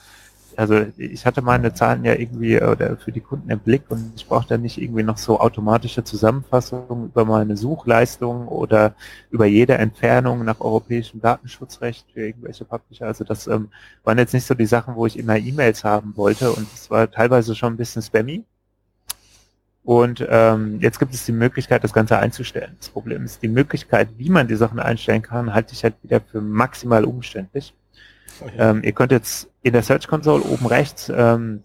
also ich hatte meine Zahlen ja irgendwie oder für die Kunden im Blick und ich brauche da nicht irgendwie noch so automatische Zusammenfassungen über meine Suchleistung oder über jede Entfernung nach europäischem Datenschutzrecht für irgendwelche Publisher. Also das ähm, waren jetzt nicht so die Sachen, wo ich immer E-Mails haben wollte und es war teilweise schon ein bisschen spammy. Und ähm, jetzt gibt es die Möglichkeit, das Ganze einzustellen. Das Problem ist, die Möglichkeit, wie man die Sachen einstellen kann, halte ich halt wieder für maximal umständlich. Ähm, ihr könnt jetzt in der Search Console oben rechts ähm,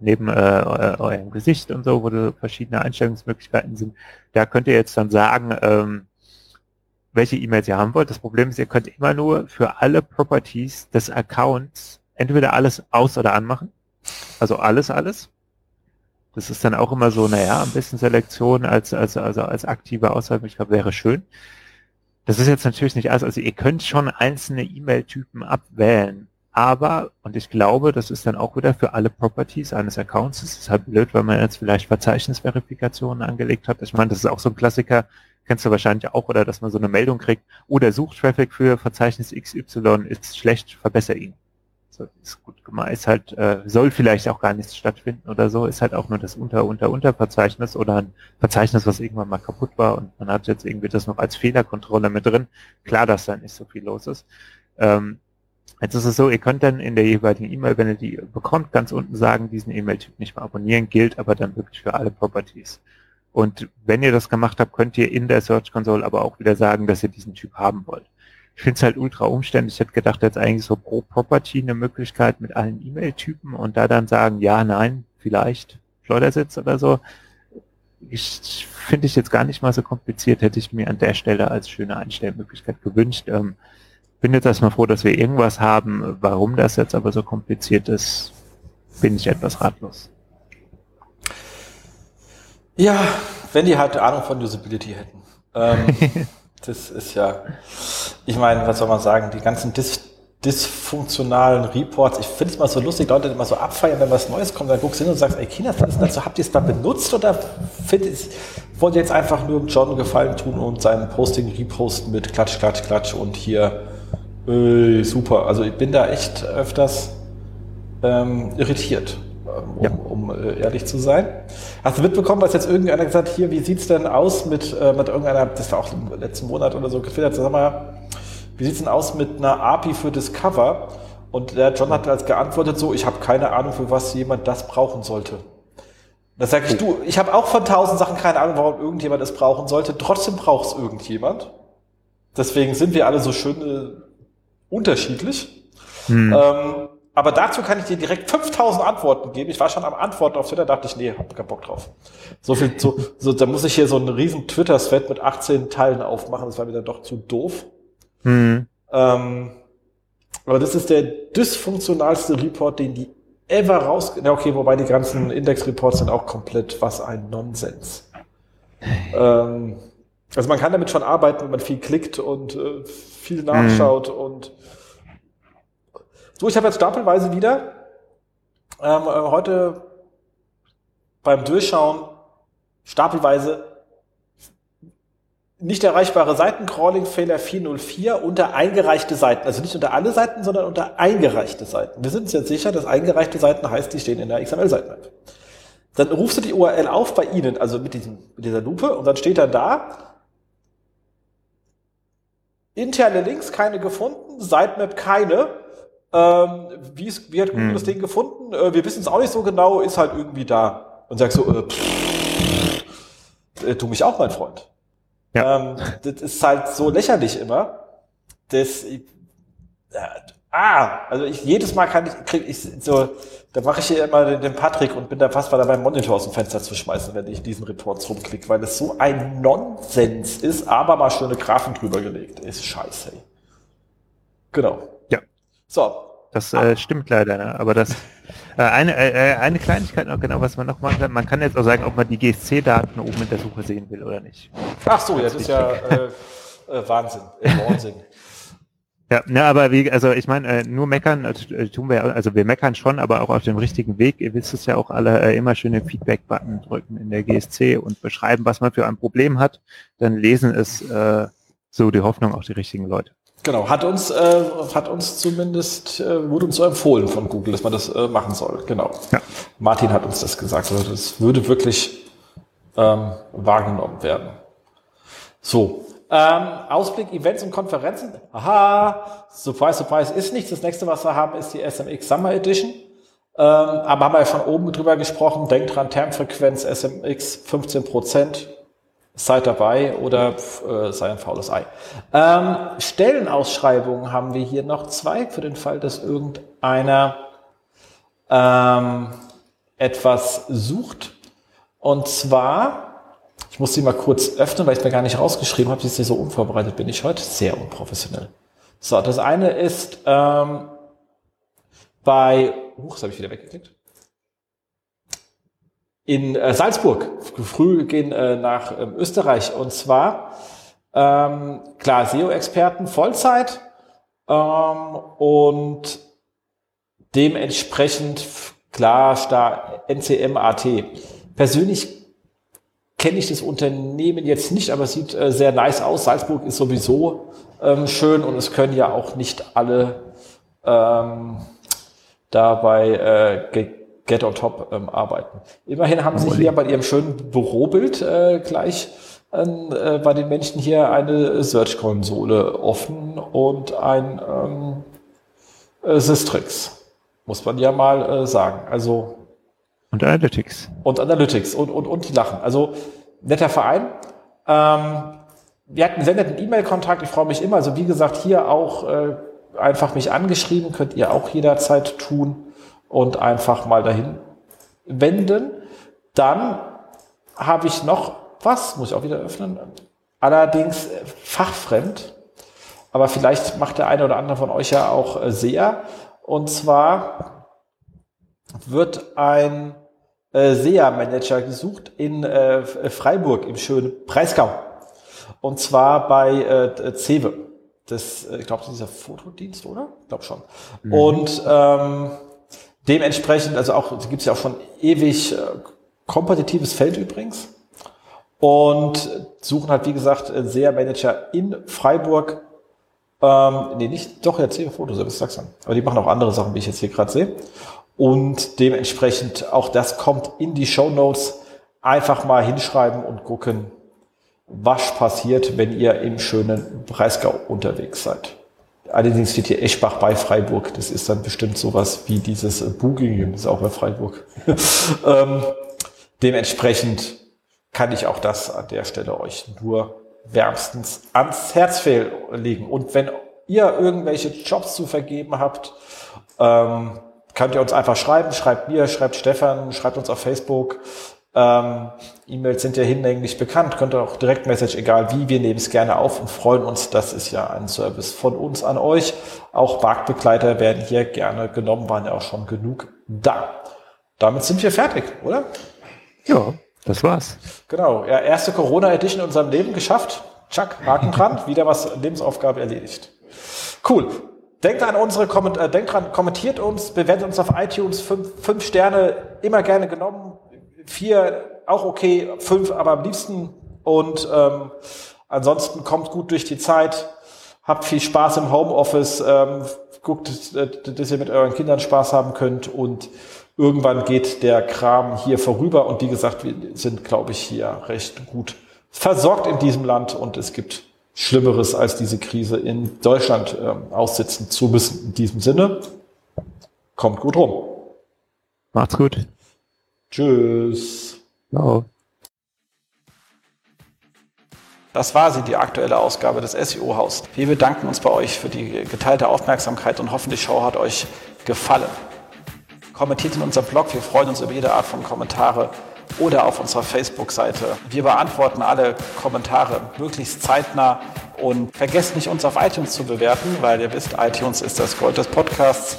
neben äh, eurem Gesicht und so, wo verschiedene Einstellungsmöglichkeiten sind, da könnt ihr jetzt dann sagen, ähm, welche E-Mails ihr haben wollt. Das Problem ist, ihr könnt immer nur für alle Properties des Accounts entweder alles aus- oder anmachen. Also alles, alles. Das ist dann auch immer so, naja, ein bisschen Selektion als, als, also als aktive Auswahlmöglichkeit wäre schön. Das ist jetzt natürlich nicht alles. Also ihr könnt schon einzelne E-Mail-Typen abwählen. Aber, und ich glaube, das ist dann auch wieder für alle Properties eines Accounts. Das ist halt blöd, weil man jetzt vielleicht Verzeichnisverifikationen angelegt hat. Ich meine, das ist auch so ein Klassiker, kennst du wahrscheinlich auch, oder dass man so eine Meldung kriegt, oder Suchtraffic für Verzeichnis XY ist schlecht, verbessere ihn ist gut gemeint, ist halt, äh, soll vielleicht auch gar nichts stattfinden oder so, ist halt auch nur das Unter, Unter, Unterverzeichnis oder ein Verzeichnis, was irgendwann mal kaputt war und man hat jetzt irgendwie das noch als Fehlerkontrolle mit drin. Klar, dass da nicht so viel los ist. Ähm, jetzt ist es so, ihr könnt dann in der jeweiligen E-Mail, wenn ihr die bekommt, ganz unten sagen, diesen E-Mail-Typ nicht mehr abonnieren, gilt aber dann wirklich für alle Properties. Und wenn ihr das gemacht habt, könnt ihr in der Search Console aber auch wieder sagen, dass ihr diesen Typ haben wollt. Ich finde es halt ultra umständlich. Ich hätte gedacht, jetzt eigentlich so pro Property eine Möglichkeit mit allen E-Mail-Typen und da dann sagen, ja, nein, vielleicht Schleudersitz oder so. Ich finde ich jetzt gar nicht mal so kompliziert, hätte ich mir an der Stelle als schöne Einstellmöglichkeit gewünscht. Ähm, bin jetzt erstmal froh, dass wir irgendwas haben. Warum das jetzt aber so kompliziert ist, bin ich etwas ratlos. Ja, wenn die halt Ahnung von Usability hätten. Ähm, Das ist ja, ich meine, was soll man sagen, die ganzen dis dysfunktionalen Reports, ich finde es mal so lustig, Leute immer so abfeiern, wenn was Neues kommt, dann guckst du hin und sagst, ey Kinder, was ist dazu? Habt ihr es da benutzt oder findet, wollt ihr jetzt einfach nur John Gefallen tun und sein Posting reposten mit Klatsch, Klatsch, Klatsch und hier, äh, super. Also ich bin da echt öfters ähm, irritiert um, ja. um äh, ehrlich zu sein. Hast du mitbekommen, was jetzt irgendeiner gesagt hat, hier, wie sieht es denn aus mit, äh, mit irgendeiner, das war auch im letzten Monat oder so gefiltert, sag mal, wie sieht es denn aus mit einer API für Discover? Und der John hat als geantwortet so, ich habe keine Ahnung, für was jemand das brauchen sollte. Da sage ich, du, ich habe auch von tausend Sachen keine Ahnung, warum irgendjemand es brauchen sollte. Trotzdem braucht es irgendjemand. Deswegen sind wir alle so schön äh, unterschiedlich. Hm. Ähm, aber dazu kann ich dir direkt 5000 Antworten geben. Ich war schon am Antworten auf Twitter, dachte ich, nee, hab keinen Bock drauf. So viel, so, so, da muss ich hier so einen riesen Twitter-Thread mit 18 Teilen aufmachen. Das war mir dann doch zu doof. Mhm. Ähm, aber das ist der dysfunktionalste Report, den die ever raus. Ja, okay, wobei die ganzen Index-Reports sind auch komplett was ein Nonsens. ähm, also man kann damit schon arbeiten, wenn man viel klickt und äh, viel nachschaut mhm. und so, ich habe jetzt stapelweise wieder ähm, äh, heute beim Durchschauen stapelweise nicht erreichbare Seitencrawling Fehler 404 unter eingereichte Seiten. Also nicht unter alle Seiten, sondern unter eingereichte Seiten. Wir sind uns jetzt sicher, dass eingereichte Seiten heißt, die stehen in der XML-Seitenmap. Dann rufst du die URL auf bei Ihnen, also mit, diesem, mit dieser Lupe, und dann steht dann da, interne Links keine gefunden, Sitemap keine. Ähm, wie, ist, wie hat Google hm. das Ding gefunden? Äh, wir wissen es auch nicht so genau, ist halt irgendwie da. Und sagst so, äh, pff, äh, tu mich auch, mein Freund. Ja. Ähm, das ist halt so lächerlich immer. Das, äh, ah, also ich jedes Mal kann ich, krieg ich so, da mache ich hier immer den, den, Patrick und bin da fast mal dabei, Monitor aus dem Fenster zu schmeißen, wenn ich diesen Reports rumklicke, weil das so ein Nonsens ist, aber mal schöne Graphen drüber gelegt ist. Scheiße. Genau. So. Das äh, stimmt leider, ne? aber das äh, eine, äh, äh, eine Kleinigkeit noch genau, was man noch machen kann. Man kann jetzt auch sagen, ob man die GSC-Daten oben in der Suche sehen will oder nicht. Ach so, ja, das ist ja äh, äh, Wahnsinn. Wahnsinn. Ja, ne, aber wie, also ich meine, äh, nur meckern, also, äh, tun wir, also wir meckern schon, aber auch auf dem richtigen Weg. Ihr wisst es ja auch alle, äh, immer schöne Feedback-Button drücken in der GSC und beschreiben, was man für ein Problem hat. Dann lesen es äh, so die Hoffnung auch die richtigen Leute. Genau, hat uns, äh, hat uns zumindest, äh, wurde uns so empfohlen von Google, dass man das äh, machen soll. Genau. Ja. Martin hat uns das gesagt. Also das würde wirklich ähm, wahrgenommen werden. So. Ähm, Ausblick, Events und Konferenzen. Aha, surprise, surprise, ist nichts. Das nächste, was wir haben, ist die SMX Summer Edition. Ähm, aber haben wir ja schon oben drüber gesprochen. Denkt dran, Termfrequenz SMX 15 Prozent seid dabei oder äh, sei ein faules Ei. Ähm, Stellenausschreibungen haben wir hier noch zwei für den Fall, dass irgendeiner ähm, etwas sucht. Und zwar, ich muss sie mal kurz öffnen, weil ich mir gar nicht rausgeschrieben habe, sie so unvorbereitet bin ich heute, sehr unprofessionell. So, das eine ist ähm, bei, huch, das habe ich wieder weggeklickt in äh, Salzburg, früh gehen äh, nach ähm, Österreich. Und zwar, ähm, klar, SEO-Experten Vollzeit ähm, und dementsprechend klar stark NCM-AT. Persönlich kenne ich das Unternehmen jetzt nicht, aber es sieht äh, sehr nice aus. Salzburg ist sowieso ähm, schön und es können ja auch nicht alle ähm, dabei äh, Get on Top ähm, arbeiten. Immerhin haben Sie hier bei Ihrem schönen Bürobild äh, gleich äh, bei den Menschen hier eine Search-Konsole offen und ein ähm, äh, Systrix. Muss man ja mal äh, sagen. Also und Analytics. Und Analytics und, und, und die lachen. Also netter Verein. Ähm, wir hatten sehr netten E-Mail-Kontakt. Ich freue mich immer. Also wie gesagt, hier auch äh, einfach mich angeschrieben. Könnt ihr auch jederzeit tun und einfach mal dahin wenden. Dann habe ich noch was, muss ich auch wieder öffnen, allerdings äh, fachfremd, aber vielleicht macht der eine oder andere von euch ja auch äh, sehr. Und zwar wird ein äh, SEA-Manager gesucht in Freiburg im schönen Breisgau. Und zwar bei Cewe. Das, ich glaube, das ist dieser Fotodienst, oder? Ich glaube schon. Mhm. Und ähm, Dementsprechend, also auch, gibt es ja auch schon ewig äh, kompetitives Feld übrigens. Und suchen halt, wie gesagt, SEA-Manager in Freiburg. Ähm, nee, nicht, doch, jetzt hier Fotoservice, dann. Aber die machen auch andere Sachen, wie ich jetzt hier gerade sehe. Und dementsprechend, auch das kommt in die Show Notes. Einfach mal hinschreiben und gucken, was passiert, wenn ihr im schönen Breisgau unterwegs seid. Allerdings steht hier Eschbach bei Freiburg. Das ist dann bestimmt sowas wie dieses Bugingen, das ist auch bei Freiburg. ähm, dementsprechend kann ich auch das an der Stelle euch nur wärmstens ans Herz legen. Und wenn ihr irgendwelche Jobs zu vergeben habt, ähm, könnt ihr uns einfach schreiben. Schreibt mir, schreibt Stefan, schreibt uns auf Facebook. Ähm, E-Mails sind ja hinlänglich bekannt, könnt ihr auch Direktmessage, egal wie, wir nehmen es gerne auf und freuen uns. Das ist ja ein Service von uns an euch. Auch Marktbegleiter werden hier gerne genommen, waren ja auch schon genug da. Damit sind wir fertig, oder? Ja, das war's. Genau, ja, erste Corona-Edition in unserem Leben geschafft. Chuck, Haken dran, wieder was Lebensaufgabe erledigt. Cool. Denkt an unsere Komment äh, denkt dran, kommentiert uns, bewertet uns auf iTunes, fünf, fünf Sterne, immer gerne genommen, vier auch okay, fünf aber am liebsten und ähm, ansonsten kommt gut durch die Zeit, habt viel Spaß im Homeoffice, ähm, guckt, äh, dass ihr mit euren Kindern Spaß haben könnt und irgendwann geht der Kram hier vorüber und wie gesagt, wir sind, glaube ich, hier recht gut versorgt in diesem Land und es gibt Schlimmeres als diese Krise in Deutschland ähm, aussitzen zu müssen. In diesem Sinne, kommt gut rum. Macht's gut. Tschüss. Ciao. Das war sie, die aktuelle Ausgabe des SEO-Haus. Wir bedanken uns bei euch für die geteilte Aufmerksamkeit und hoffen, die Show hat euch gefallen. Kommentiert in unserem Blog, wir freuen uns über jede Art von Kommentare oder auf unserer Facebook-Seite. Wir beantworten alle Kommentare möglichst zeitnah und vergesst nicht, uns auf iTunes zu bewerten, weil ihr wisst, iTunes ist das Gold des Podcasts.